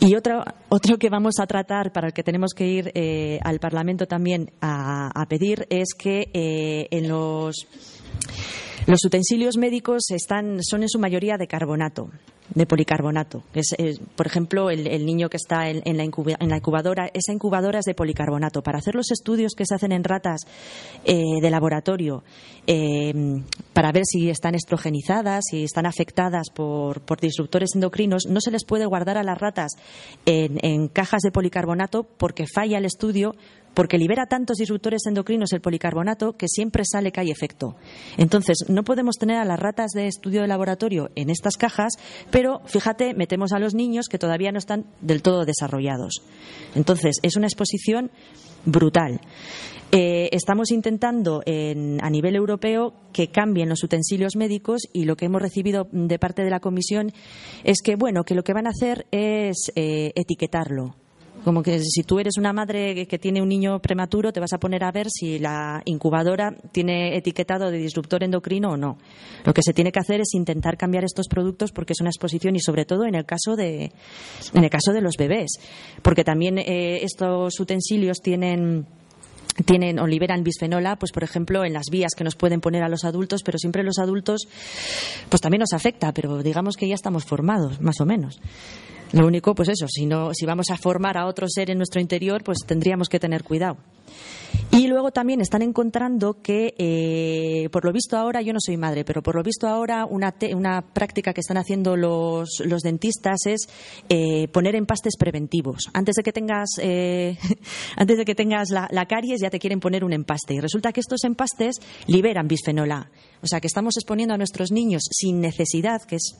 Y otro, otro que vamos a tratar, para el que tenemos que ir eh, al Parlamento también a, pedir, es que eh, en los, los utensilios médicos están, son en su mayoría de carbonato de policarbonato. Por ejemplo, el, niño que está en, la incubadora, esa incubadora es de policarbonato. Para hacer los estudios que se hacen en ratas eh, de laboratorio, eh, para ver si están estrogenizadas, si están afectadas por, disruptores endocrinos, no se les puede guardar a las ratas en cajas de policarbonato porque falla el estudio porque libera tantos disruptores endocrinos el policarbonato que siempre sale que hay efecto. Entonces, no podemos tener a las ratas de estudio de laboratorio en estas cajas, pero fíjate, metemos a los niños que todavía no están del todo desarrollados. Entonces, es una exposición brutal. Eh, estamos intentando a nivel europeo que cambien los utensilios médicos y lo que hemos recibido de parte de la Comisión es que, bueno, que lo que van a hacer es eh, etiquetarlo como que si tú eres una madre que tiene un niño prematuro, te vas a poner a ver si la incubadora tiene etiquetado de disruptor endocrino o no. Lo que se tiene que hacer es intentar cambiar estos productos porque es una exposición y sobre todo en el caso de, en el caso de los bebés. Porque también eh, estos utensilios tienen tienen o liberan bisfenola, pues por ejemplo, en las vías que nos pueden poner a los adultos, pero siempre los adultos, pues también nos afecta, pero digamos que ya estamos formados, más o menos. Lo único, pues eso, si, no, si vamos a formar a otro ser en nuestro interior, pues tendríamos que tener cuidado. Y luego también están encontrando que, eh, por lo visto ahora, yo no soy madre, pero por lo visto ahora una, una práctica que están haciendo los, los dentistas es eh, poner empastes preventivos. Antes de que tengas, eh, antes de que tengas la, la, caries ya te quieren poner un empaste. Y resulta que estos empastes liberan bisfenol A. O sea que estamos exponiendo a nuestros niños sin necesidad, que es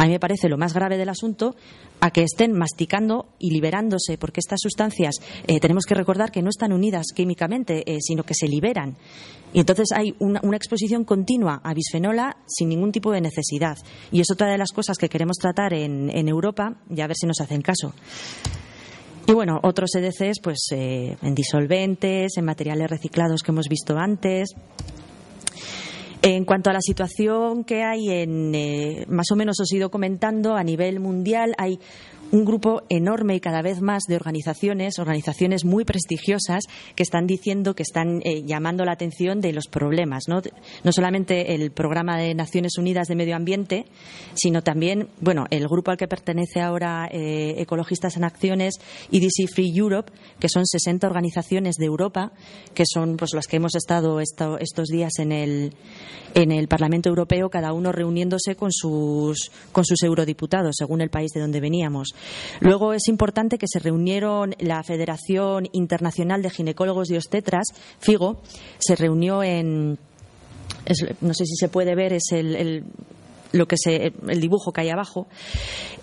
a mí me parece lo más grave del asunto, a que estén masticando y liberándose, porque estas sustancias eh, tenemos que recordar que no están unidas químicamente, eh, sino que se liberan. Y entonces hay una, exposición continua a bisfenola sin ningún tipo de necesidad. Y es otra de las cosas que queremos tratar en, Europa y a ver si nos hacen caso. Y bueno, otros EDCs, pues eh, en disolventes, en materiales reciclados que hemos visto antes. En cuanto a la situación que hay en, eh, más o menos os he ido comentando, a nivel mundial hay un grupo enorme y cada vez más de organizaciones, organizaciones muy prestigiosas, que están diciendo que están eh, llamando la atención de los problemas. ¿no? no solamente el Programa de Naciones Unidas de Medio Ambiente, sino también, bueno, el grupo al que pertenece ahora eh, Ecologistas en Acciones y DC Free Europe, que son 60 organizaciones de Europa, que son pues las que hemos estado estos días en el, en el Parlamento Europeo, cada uno reuniéndose con sus, con sus eurodiputados, según el país de donde veníamos. Luego es importante que se reunieron la Federación Internacional de Ginecólogos y Obstetras, FIGO, se reunió en. no sé si se puede ver, es el, lo que el dibujo que hay abajo,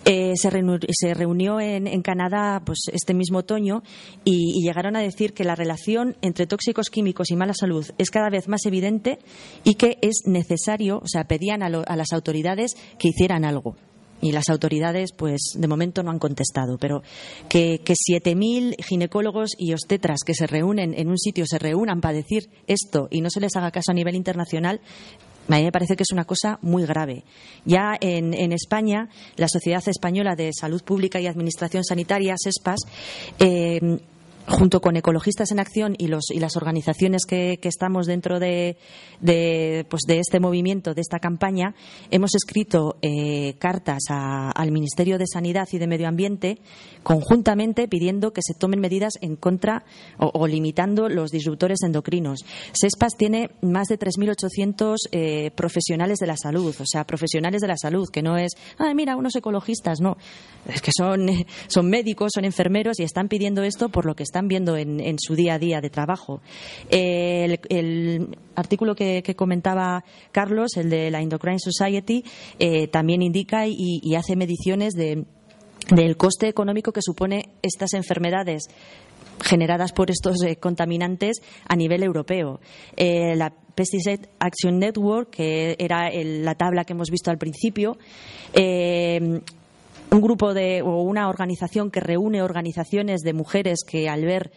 eh, se, reunió, en, Canadá pues, este mismo otoño y, llegaron a decir que la relación entre tóxicos químicos y mala salud es cada vez más evidente y que es necesario, o sea, pedían a las autoridades que hicieran algo y las autoridades, pues de momento no han contestado, pero que, que 7.000 ginecólogos y obstetras que se reúnen en un sitio, se reúnan para decir esto y no se les haga caso a nivel internacional, a mí me parece que es una cosa muy grave. Ya en, en España, la Sociedad Española de Salud Pública y Administración Sanitaria, SESPAS, eh, junto con Ecologistas en Acción y, los, y las organizaciones que, estamos dentro de, pues de, este movimiento, de esta campaña, hemos escrito eh, cartas al Ministerio de Sanidad y de Medio Ambiente conjuntamente pidiendo que se tomen medidas en contra o, limitando los disruptores endocrinos. SESPAS tiene más de 3.800 eh, profesionales de la salud, o sea, profesionales de la salud, que no es, ah, mira, unos ecologistas, no, es que son médicos, son enfermeros y están pidiendo esto por lo que está viendo en, su día a día de trabajo. el, artículo que, comentaba Carlos, el de la Endocrine Society, eh, también indica y, hace mediciones del coste económico que supone estas enfermedades generadas por estos eh, contaminantes a nivel europeo. Eh, la Pesticide Action Network, que era la tabla que hemos visto al principio, un grupo de o una organización que reúne organizaciones de mujeres que al ver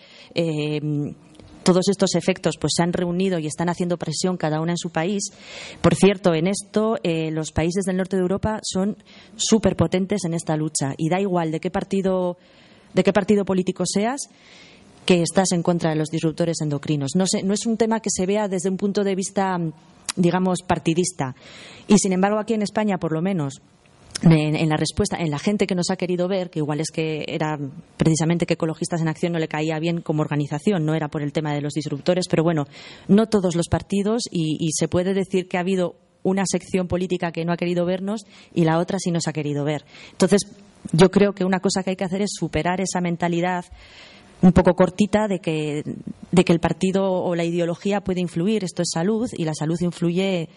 todos estos efectos pues se han reunido y están haciendo presión cada una en su país. Por cierto, en esto los países del norte de Europa son súper potentes en esta lucha y da igual de qué partido de qué partido político seas que estás en contra de los disruptores endocrinos. No, no es un tema que se vea desde un punto de vista, digamos, partidista. Y, sin embargo, aquí en España, por lo menos, en, la respuesta, en la gente que nos ha querido ver, que igual es que era precisamente que Ecologistas en Acción no le caía bien como organización, no era por el tema de los disruptores, pero bueno, no todos los partidos y, y se puede decir que ha habido una sección política que no ha querido vernos y la otra sí nos ha querido ver. Entonces, yo creo que una cosa que hay que hacer es superar esa mentalidad un poco cortita de que, de que el partido o la ideología puede influir. Esto es salud y la salud influye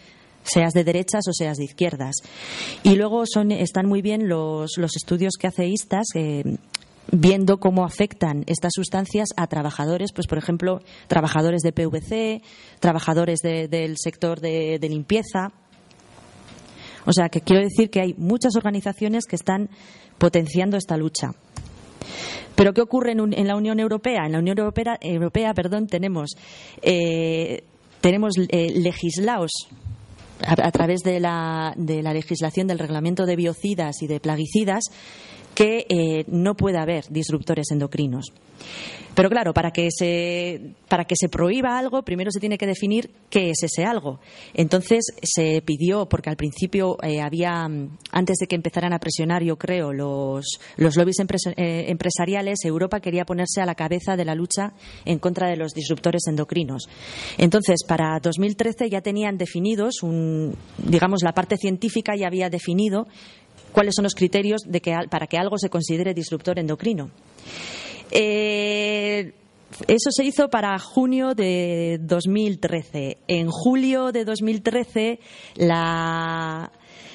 seas de derechas o seas de izquierdas. Y luego son, están muy bien los, los estudios que hace ISTAS, eh, viendo cómo afectan estas sustancias a trabajadores, pues por ejemplo, trabajadores de PVC, trabajadores del sector de, limpieza. O sea, que quiero decir que hay muchas organizaciones que están potenciando esta lucha. Pero ¿qué ocurre en, la Unión Europea? En la Unión Europea, Europea perdón, tenemos, eh, tenemos eh, legislados a, través de la, de la legislación del reglamento de biocidas y de plaguicidas que eh, no puede haber disruptores endocrinos. Pero claro, para que, se, para que se prohíba algo, primero se tiene que definir qué es ese algo. Entonces se pidió, porque al principio eh, había, antes de que empezaran a presionar, yo creo, los, los lobbies eh, empresariales, Europa quería ponerse a la cabeza de la lucha en contra de los disruptores endocrinos. Entonces, para 2013 ya tenían definidos, un, digamos, la parte científica ya había definido cuáles son los criterios de que, para que algo se considere disruptor endocrino. Eh, eso se hizo para junio de 2013. En julio de 2013, la,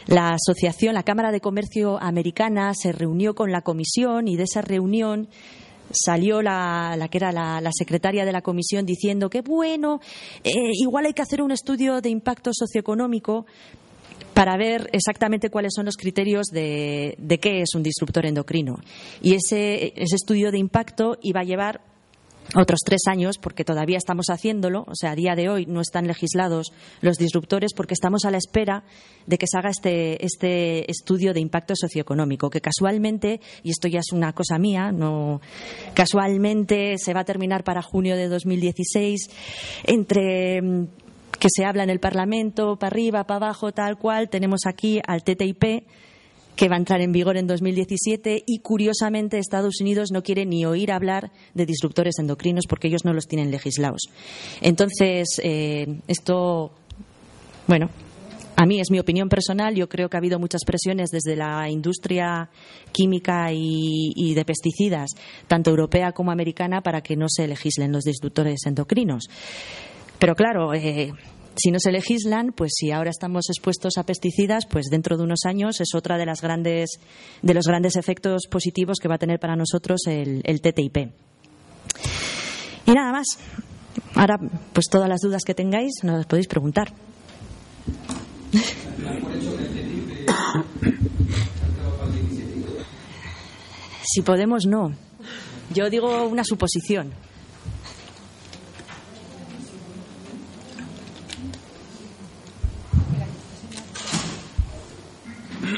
la asociación, la Cámara de Comercio Americana, se reunió con la comisión y de esa reunión salió la, que era la, secretaria de la comisión diciendo que bueno, eh, igual hay que hacer un estudio de impacto socioeconómico para ver exactamente cuáles son los criterios de, qué es un disruptor endocrino. Y ese, estudio de impacto iba a llevar otros tres años, porque todavía estamos haciéndolo, o sea, a día de hoy no están legislados los disruptores porque estamos a la espera de que se haga este, este estudio de impacto socioeconómico, que casualmente, y esto ya es una cosa mía, no casualmente se va a terminar para junio de 2016, entre que se habla en el Parlamento, para arriba, para abajo, tal cual. Tenemos aquí al TTIP, que va a entrar en vigor en 2017 y curiosamente Estados Unidos no quiere ni oír hablar de disruptores endocrinos porque ellos no los tienen legislados. Entonces, eh, esto, bueno, a mí es mi opinión personal. Yo creo que ha habido muchas presiones desde la industria química y, de pesticidas, tanto europea como americana, para que no se legislen los disruptores endocrinos. Pero claro, eh, si no se legislan, pues si ahora estamos expuestos a pesticidas, pues dentro de unos años es otra de las grandes de los grandes efectos positivos que va a tener para nosotros el, el TTIP. Y nada más. Ahora, pues todas las dudas que tengáis nos las podéis preguntar. si podemos, no. Yo digo una suposición.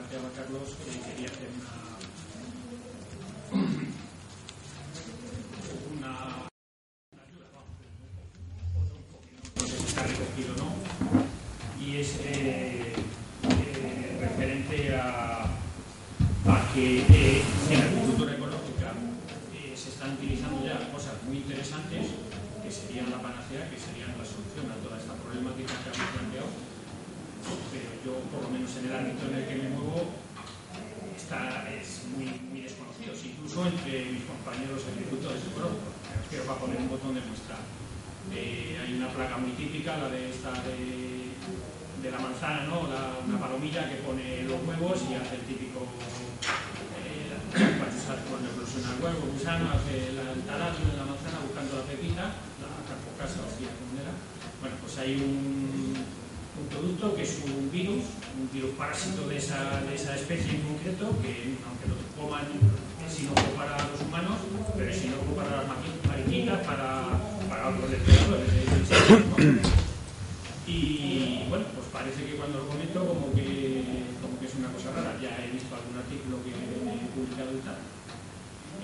planteaba Carlos, eh, quería hacer una, una, una ayuda, vamos, ¿no? sé si está recogido o no, y es eh, eh, referente a, a que eh, en la agricultura ecológica se están utilizando ya cosas muy interesantes que serían la panacea, que serían la solución a toda esta problemática que hemos planteado pero yo, por lo menos en el ámbito en el que me muevo, está, es muy, desconocido, incluso entre mis compañeros agricultores. Me refiero para poner un botón de muestra. Eh, hay una plaga muy típica, la de esta de, de la manzana, ¿no? La, una palomilla que pone los huevos y hace el típico eh, cuando, eclosiona el huevo, gusano, hace el taladro de la manzana buscando la pepita, la carpocasa o como. Bueno, pues hay un, un producto que es un virus, un virus parásito de esa, de esa especie en concreto, que aunque lo coman es inocuo para los humanos, pero es inocuo para las mari- mariquitas, para, para otros depredadores ¿no? Y bueno, pues parece que cuando lo comento como que, como que es una cosa rara. Ya he visto algún artículo que he publicado y tal.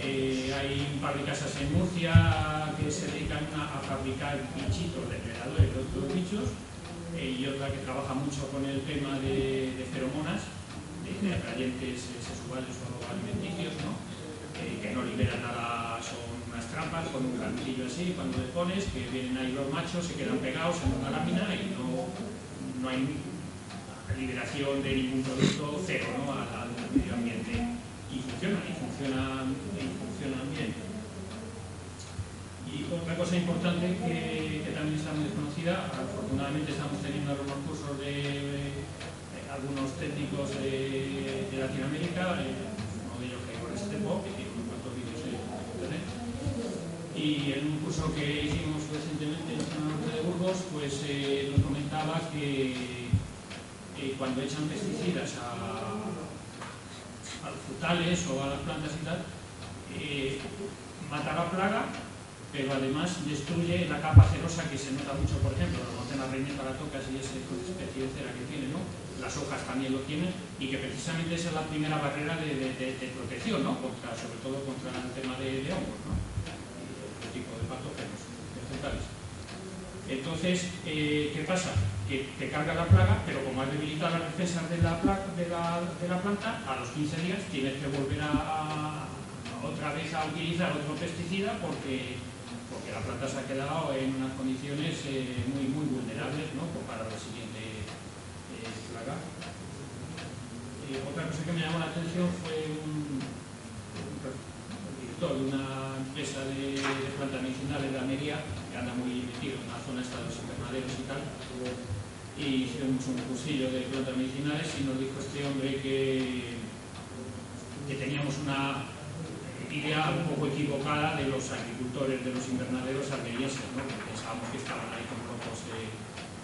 Eh, hay un par de casas en Murcia que se dedican a, a fabricar bichitos, depredadores de otros bichos, eh, y otra que trabaja mucho con el tema de, feromonas, de, de atrayentes sexuales o alimenticios, ¿no? Eh, que no liberan nada, son unas trampas con un cantillo así, cuando le pones, que vienen ahí los machos, se quedan pegados en una lámina y no, no hay liberación de ningún producto, cero ¿no? al, medio ambiente. Y funcionan, y funcionan, y funcionan bien. Y otra cosa importante que, también está muy desconocida, afortunadamente estamos teniendo algunos cursos de, algunos técnicos de, Latinoamérica, eh, uno de ellos que es Estepo, que tiene unos cuantos vídeos en internet. Y en un curso que hicimos recientemente en la zona norte de Burgos, pues eh, nos comentaba que cuando echan pesticidas a, los frutales o a las plantas y tal, eh, plaga, pero además destruye la capa cerosa que se nota mucho, por ejemplo, la montaña reina para tocas y esa especie de cera que tiene, ¿no? Las hojas también lo tienen y que precisamente esa es la primera barrera de, protección, ¿no? Contra, sobre todo contra el tema de, hongos, ¿no? Y otro tipo de patógenos vegetales. Entonces, eh, ¿qué pasa? Que te carga la plaga, pero como has debilitado las defensas de la, la, la planta, a los 15 días tienes que volver a- otra vez a utilizar otro pesticida porque, porque la planta se ha quedado en unas condiciones eh, muy, muy vulnerables ¿no? Pues para la siguiente eh. Eh, otra cosa que me llamó la atención fue un, director de una empresa de, de plantas medicinales de Almería, que anda muy metido en la zona esta de los invernaderos y tal, y hicimos un cursillo de plantas medicinales y nos dijo este hombre que, que teníamos una idea un poco equivocada de los agricultores de los invernaderos almerienses, ¿no? que pensábamos que estaban ahí como locos eh,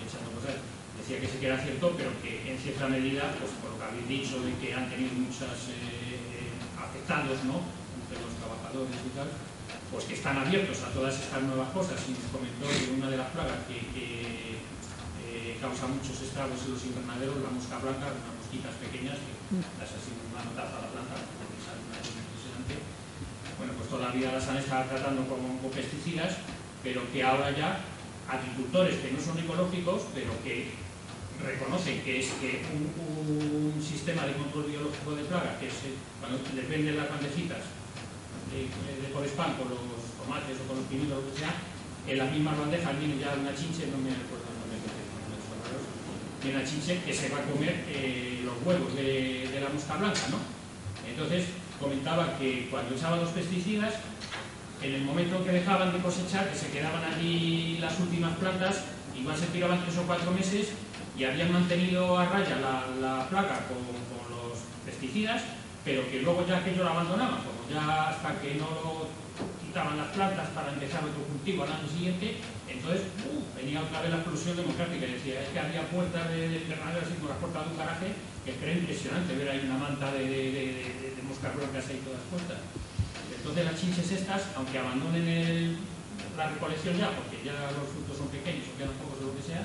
echando cosas. Decía que sí que era cierto, pero que en cierta medida, pues por lo que habéis dicho, de que han tenido muchas eh, afectados, ¿no? entre los trabajadores y tal, pues que están abiertos a todas estas nuevas cosas. Y nos comentó que una de las plagas que, eh, causa muchos estragos en los invernaderos, la mosca blanca, unas mosquitas pequeñas que das así una notaza a la planta, porque sale una cosa impresionante. Bueno, pues todavía las han estado tratando con, con pesticidas, pero que ahora ya agricultores que no son ecológicos, pero que reconocen que es que un, un sistema de control biológico de plaga, que es, eh, cuando depende de las bandecitas de, de por spam con los tomates o con los pimientos o lo que sea, en las mismas bandejas viene ya una chinche, no me acuerdo el nombre viene una chinche que se va a comer eh, los huevos de, de la mosca blanca, ¿no? Entonces comentaba que cuando echaban los pesticidas, en el momento en que dejaban de cosechar, que se quedaban allí las últimas plantas, igual se tiraban tres o cuatro meses y habían mantenido a raya la, la plaga con, los pesticidas, pero que luego ya aquello lo abandonaban, como ya hasta que no lo quitaban las plantas para empezar otro cultivo al año siguiente, entonces ¡uh! venía otra vez la explosión democrática y decía, es que había puertas de, de invernaderos así como las puertas de un garaje, que era impresionante ver ahí una manta de, de, de- de- de moscas blancas ahí todas puestas. Entonces las chinches estas, aunque abandonen la recolección ya, porque ya los frutos son pequeños o quedan pocos de lo que sea,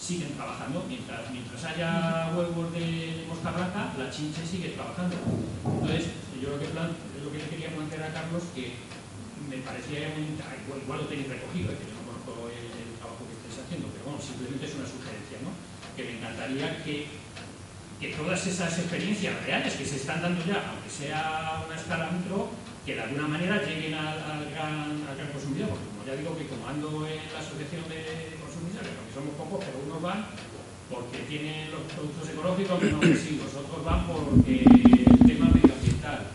siguen trabajando. Mientras, mientras haya huevos de mosca blanca, la chinche sigue trabajando. Entonces, yo lo que, plan, lo que le quería plantear a Carlos, que me parecía muy, igual, igual lo tenéis recogido, ¿eh? que yo no conozco el, el, trabajo que estáis haciendo, pero bueno, simplemente es una sugerencia, ¿no? Que me encantaría que, que todas esas experiencias reales que se están dando ya, aunque sea una escala micro, que de alguna manera lleguen al, al, gran, al gran consumidor, porque como ya digo que como ando en la asociación de consumidores, porque somos pocos, pero unos van porque tienen los productos ecológicos menos residuos, otros van porque el tema medioambiental.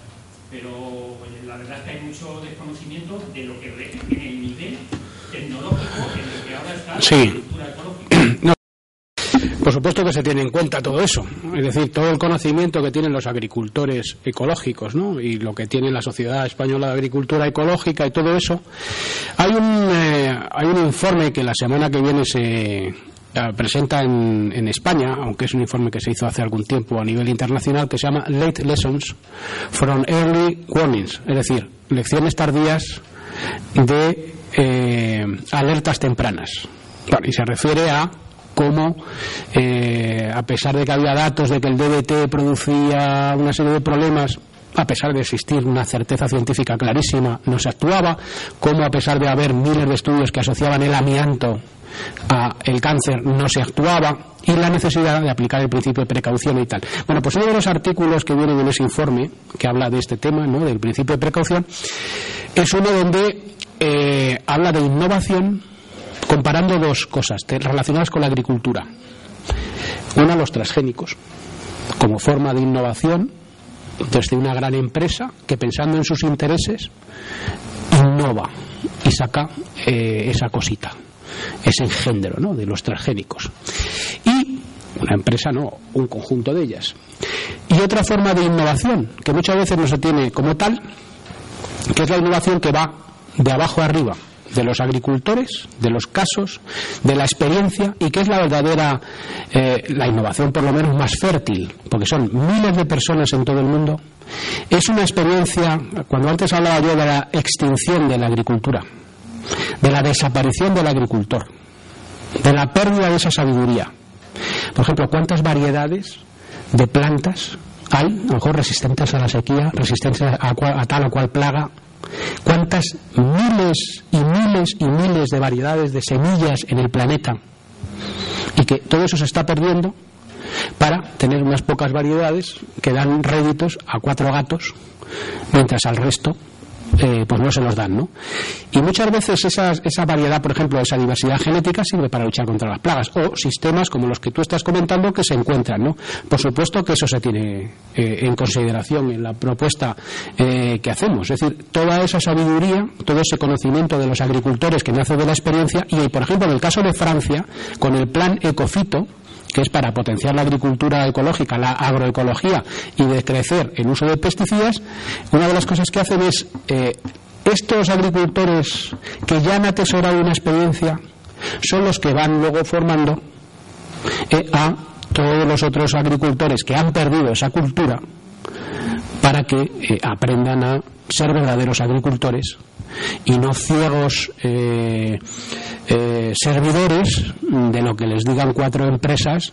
Pero la verdad es que hay mucho desconocimiento de lo que tiene el nivel tecnológico en el que ahora está sí. la agricultura ecológica. Por supuesto que se tiene en cuenta todo eso, es decir, todo el conocimiento que tienen los agricultores ecológicos ¿no? y lo que tiene la Sociedad Española de Agricultura Ecológica y todo eso. Hay un, eh, hay un informe que la semana que viene se, presenta en, en, España, aunque es un informe que se hizo hace algún tiempo a nivel internacional, que se llama Late Lessons from Early Warnings, es decir, lecciones tardías de eh, alertas tempranas. Y se refiere a cómo, eh, a pesar de que había datos de que el DBT producía una serie de problemas, a pesar de existir una certeza científica clarísima, no se actuaba, cómo a pesar de haber miles de estudios que asociaban el amianto a el cáncer no se actuaba y la necesidad de aplicar el principio de precaución y tal. Bueno, pues uno de los artículos que vienen en ese informe que habla de este tema, ¿no? del principio de precaución, es uno donde eh, habla de innovación comparando dos cosas relacionadas con la agricultura. Una, los transgénicos, como forma de innovación desde una gran empresa que pensando en sus intereses innova y saca eh, esa cosita ese engendro ¿no? de los transgénicos. Y una empresa no, un conjunto de ellas. Y otra forma de innovación, que muchas veces no se tiene como tal, que es la innovación que va de abajo arriba, de los agricultores, de los casos, de la experiencia y que es la verdadera, eh, la innovación por lo menos más fértil, porque son miles de personas en todo el mundo. Es una experiencia, cuando antes hablaba yo de la extinción de la agricultura, de la desaparición del agricultor, de la pérdida de esa sabiduría. Por ejemplo, ¿cuántas variedades de plantas hay, a lo mejor resistentes a la sequía, resistentes a, a tal o cual plaga? ¿Cuántas miles y miles y miles de variedades de semillas en el planeta? Y que todo eso se está perdiendo para tener unas pocas variedades que dan réditos a cuatro gatos, mientras al resto eh, pues no se los dan, ¿no? Y muchas veces esa, esa variedad, por ejemplo, esa diversidad genética sirve para luchar contra las plagas o sistemas como los que tú estás comentando que se encuentran, ¿no? Por supuesto que eso se tiene eh, en consideración en la propuesta eh, que hacemos, es decir, toda esa sabiduría, todo ese conocimiento de los agricultores que nace de la experiencia y, por ejemplo, en el caso de Francia, con el plan Ecofito, que es para potenciar la agricultura ecológica, la agroecología y de crecer el uso de pesticidas, una de las cosas que hacen es eh, estos agricultores que ya han atesorado una experiencia son los que van luego formando eh, a todos los otros agricultores que han perdido esa cultura para que eh, aprendan a ser verdaderos agricultores y no ciegos eh, eh, servidores de lo que les digan cuatro empresas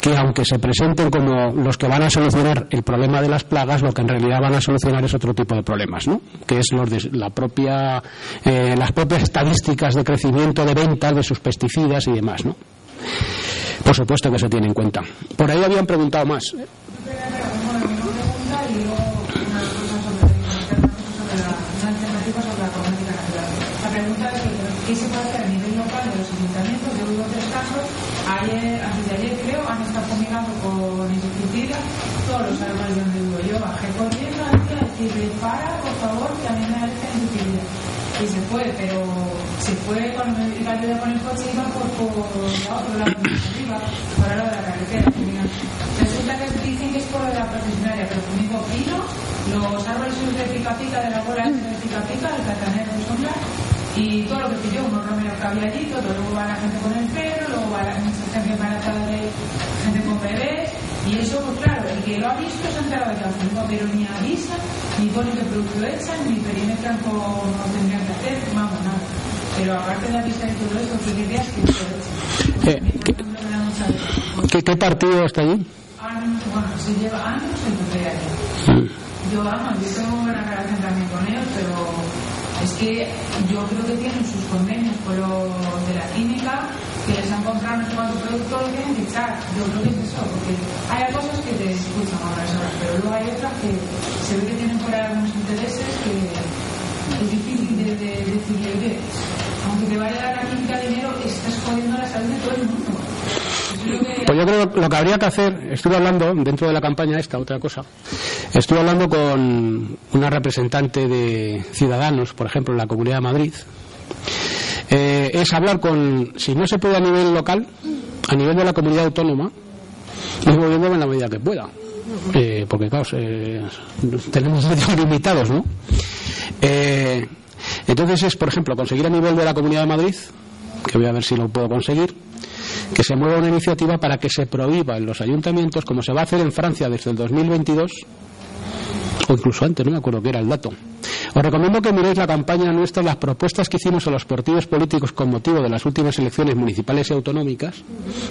que aunque se presenten como los que van a solucionar el problema de las plagas lo que en realidad van a solucionar es otro tipo de problemas ¿no? que es los de la propia eh, las propias estadísticas de crecimiento de ventas de sus pesticidas y demás ¿no? por supuesto que se tiene en cuenta por ahí habían preguntado más fue cuando me iba a con el coche iba por, por la otro lado, arriba, el lado de la carretera. Resulta que dicen que es por la profesionaria, pero conmigo pino, los árboles de pica pica de la bola de pica pica, el catanero de sombra, y todo lo que pidió, unos romeros que había allí, todo, luego va la gente con el perro, luego va la gente embarazada de gente con bebés, Y eso, pues claro, el que lo ha visto se ha enterado de tráfico, pero ni avisa, ni pone qué producto echan, ni perimetran como tendrían que hacer, vamos, nada. Pero aparte de avisar y todo eso, ¿qué ideas que? Eh, ¿qué, ¿qué, ¿Qué partido está allí? Bueno, se lleva años en aquí. Mm. Yo, vamos, yo tengo buena relación también con ellos, pero es que yo creo que tienen sus convenios con los de la química, que les han comprado no sé cuántos productos, lo tienen que echar. Yo creo que es eso, porque hay cosas que te escuchan ahora, horas, pero luego hay otras que se ve que tienen por ahí algunos intereses que es difícil de, de, de decirle, aunque te vaya a dar la química dinero, estás jodiendo la salud de todo el mundo. Pues yo creo que lo que habría que hacer, estuve hablando dentro de la campaña esta, otra cosa, estuve hablando con una representante de Ciudadanos, por ejemplo, en la Comunidad de Madrid, eh, es hablar con, si no se puede a nivel local, a nivel de la comunidad autónoma, ir moviéndome en la medida que pueda. Eh, porque, claro, eh, tenemos medios limitados, ¿no? Eh, entonces es, por ejemplo, conseguir a nivel de la Comunidad de Madrid, que voy a ver si lo puedo conseguir, que se mueva una iniciativa para que se prohíba en los ayuntamientos, como se va a hacer en Francia desde el 2022, o incluso antes, no me acuerdo qué era el dato. Os recomiendo que miréis la campaña nuestra, las propuestas que hicimos a los partidos políticos con motivo de las últimas elecciones municipales y autonómicas,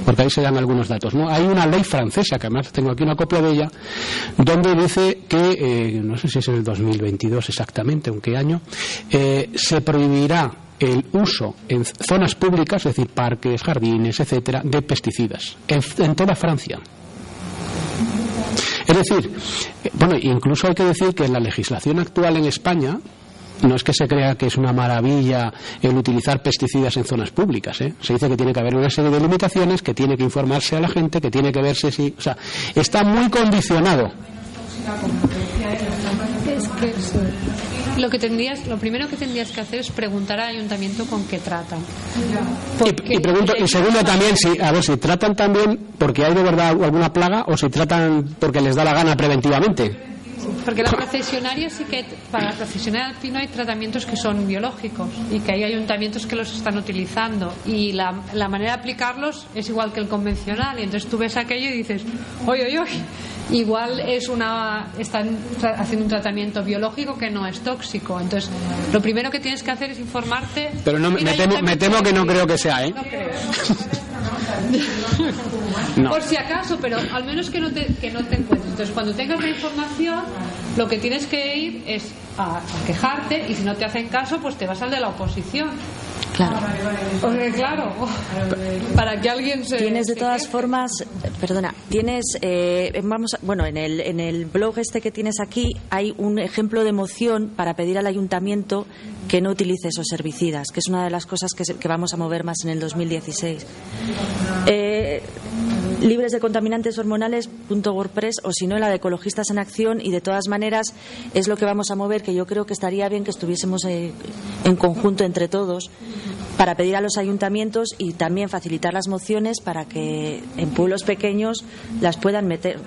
porque ahí se dan algunos datos. ¿no? Hay una ley francesa, que además tengo aquí una copia de ella, donde dice que, eh, no sé si es en el 2022 exactamente, en qué año, eh, se prohibirá el uso en zonas públicas, es decir, parques, jardines, etcétera, de pesticidas en, en toda Francia. Es decir, eh, bueno, incluso hay que decir que en la legislación actual en España no es que se crea que es una maravilla el utilizar pesticidas en zonas públicas. ¿eh? Se dice que tiene que haber una serie de limitaciones, que tiene que informarse a la gente, que tiene que verse si. O sea, está muy condicionado. Es que. Lo que tendrías, lo primero que tendrías que hacer es preguntar al ayuntamiento con qué tratan. Y, y pregunto, y segundo también, si, a ver si tratan también porque hay de verdad alguna plaga o si tratan porque les da la gana preventivamente. Porque la procesionaria sí que, para la procesionaria alpino hay tratamientos que son biológicos y que hay ayuntamientos que los están utilizando y la, la manera de aplicarlos es igual que el convencional y entonces tú ves aquello y dices, oye, oye, oye, igual es una, están haciendo un tratamiento biológico que no es tóxico. Entonces, lo primero que tienes que hacer es informarte. Pero no, me, temo, me temo que no creo que sea, ¿eh? No creo. Por si acaso, pero al menos que no, te, que no te encuentres. Entonces, cuando tengas la información, lo que tienes que ir es a, a quejarte y si no te hacen caso, pues te vas al de la oposición. Claro. Porque, claro, para que alguien se. Tienes de todas formas, perdona, tienes, eh, vamos, a- bueno, en el, en el blog este que tienes aquí hay un ejemplo de moción para pedir al ayuntamiento que no utilice esos herbicidas, que es una de las cosas que, se- que vamos a mover más en el 2016. Eh, libres de contaminantes hormonales.wordpress o si no la de ecologistas en acción y de todas maneras es lo que vamos a mover que yo creo que estaría bien que estuviésemos eh, en conjunto entre todos para pedir a los ayuntamientos y también facilitar las mociones para que en pueblos pequeños las puedan meter.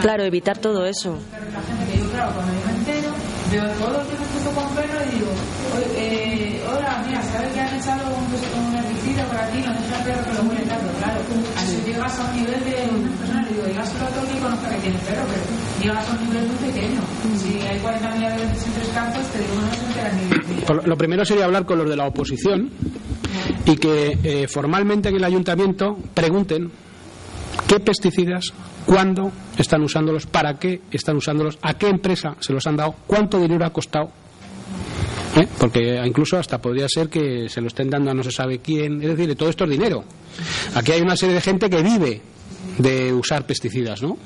Claro, evitar todo eso. veo con y digo, "Oye, eh, hola, mira, ¿sabes que han echado un, deja el perro que lo huele tanto, claro. Así llegas a un nivel de una persona, le digo, a que conozca que tiene perro, pero llegas a un nivel muy pequeño. Si hay 40.000 habitantes en tres campos, te digo, no se enteran ni de Por- Lo primero sería hablar con los de la oposición y que eh, formalmente en el ayuntamiento pregunten qué pesticidas, cuándo están usándolos, para qué están usándolos, a qué empresa se los han dado, cuánto dinero ha costado. ¿Eh? Porque incluso hasta podría ser que se lo estén dando a no se sabe quién. Es decir, todo esto es dinero. Aquí hay una serie de gente que vive de usar pesticidas, ¿no?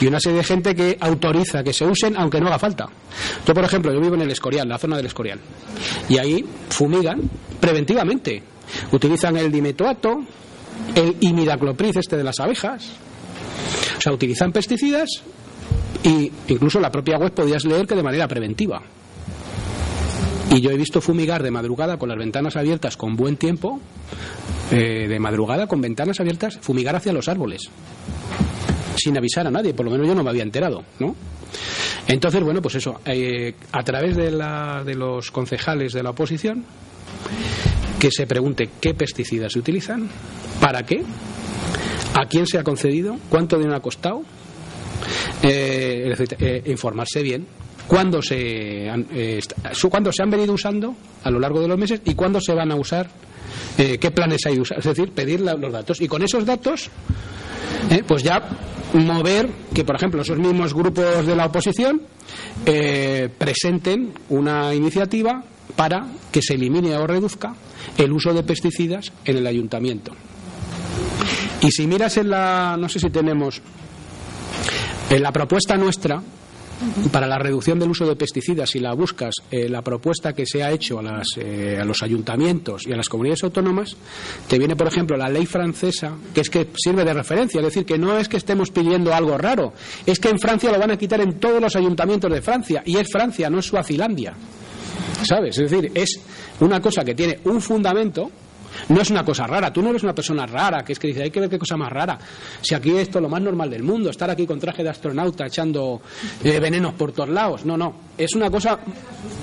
Y una serie de gente que autoriza que se usen aunque no haga falta. Yo, por ejemplo, yo vivo en el Escorial, la zona del Escorial. Y ahí fumigan preventivamente. Utilizan el dimetoato, el imidacloprid este de las abejas. O sea, utilizan pesticidas y incluso la propia web podías leer que de manera preventiva. Y yo he visto fumigar de madrugada con las ventanas abiertas con buen tiempo, eh, de madrugada con ventanas abiertas, fumigar hacia los árboles, sin avisar a nadie, por lo menos yo no me había enterado, ¿no? Entonces, bueno, pues eso, eh, a través de, la, de los concejales de la oposición, que se pregunte qué pesticidas se utilizan, para qué, a quién se ha concedido, cuánto dinero ha costado, eh, informarse bien cuándo se, eh, cuándo se han venido usando a lo largo de los meses y cuándo se van a usar, eh, qué planes hay usar, es decir, pedir los datos. Y con esos datos, eh, pues ya mover que, por ejemplo, esos mismos grupos de la oposición eh, presenten una iniciativa para que se elimine o reduzca el uso de pesticidas en el ayuntamiento. Y si miras en la, no sé si tenemos, en la propuesta nuestra para la reducción del uso de pesticidas, si la buscas, eh, la propuesta que se ha hecho a, las, eh, a los ayuntamientos y a las comunidades autónomas, te viene, por ejemplo, la ley francesa, que es que sirve de referencia, es decir, que no es que estemos pidiendo algo raro, es que en Francia lo van a quitar en todos los ayuntamientos de Francia, y es Francia, no es Suazilandia. ¿Sabes? Es decir, es una cosa que tiene un fundamento, no es una cosa rara. Tú no eres una persona rara, que es que dice, hay que ver qué cosa más rara. Si aquí esto es lo más normal del mundo, estar aquí con traje de astronauta echando eh, venenos por todos lados. No, no. Es una cosa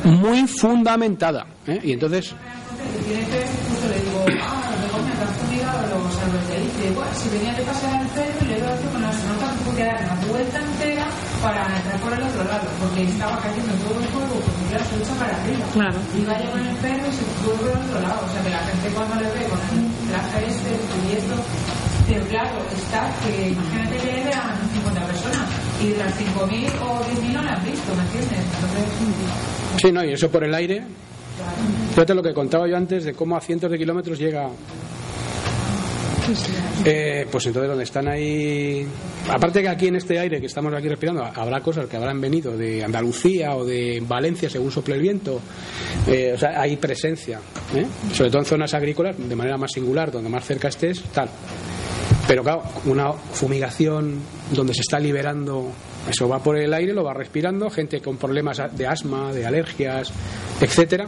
muy fundamentada. ¿eh? Y entonces, para entrar por el otro lado, porque estaba cayendo todo el polvo, claro, se echa para arriba. Claro. Iba a llegar el perro y se por el otro lado. O sea, que la gente cuando le ve con el traje este, el cubierto, pero claro, está que imagínate que le vean 50 personas y de las 5.000 o 10.000 no la han visto, ¿me entiendes? Entonces, sí, no, y eso por el aire. Fíjate lo que contaba yo antes de cómo a cientos de kilómetros llega. Eh, pues entonces donde están ahí aparte que aquí en este aire que estamos aquí respirando habrá cosas que habrán venido de Andalucía o de Valencia según sople el viento. Eh, o sea hay presencia ¿eh? sobre todo en zonas agrícolas de manera más singular donde más cerca estés tal. Pero claro una fumigación donde se está liberando eso va por el aire lo va respirando gente con problemas de asma de alergias etcétera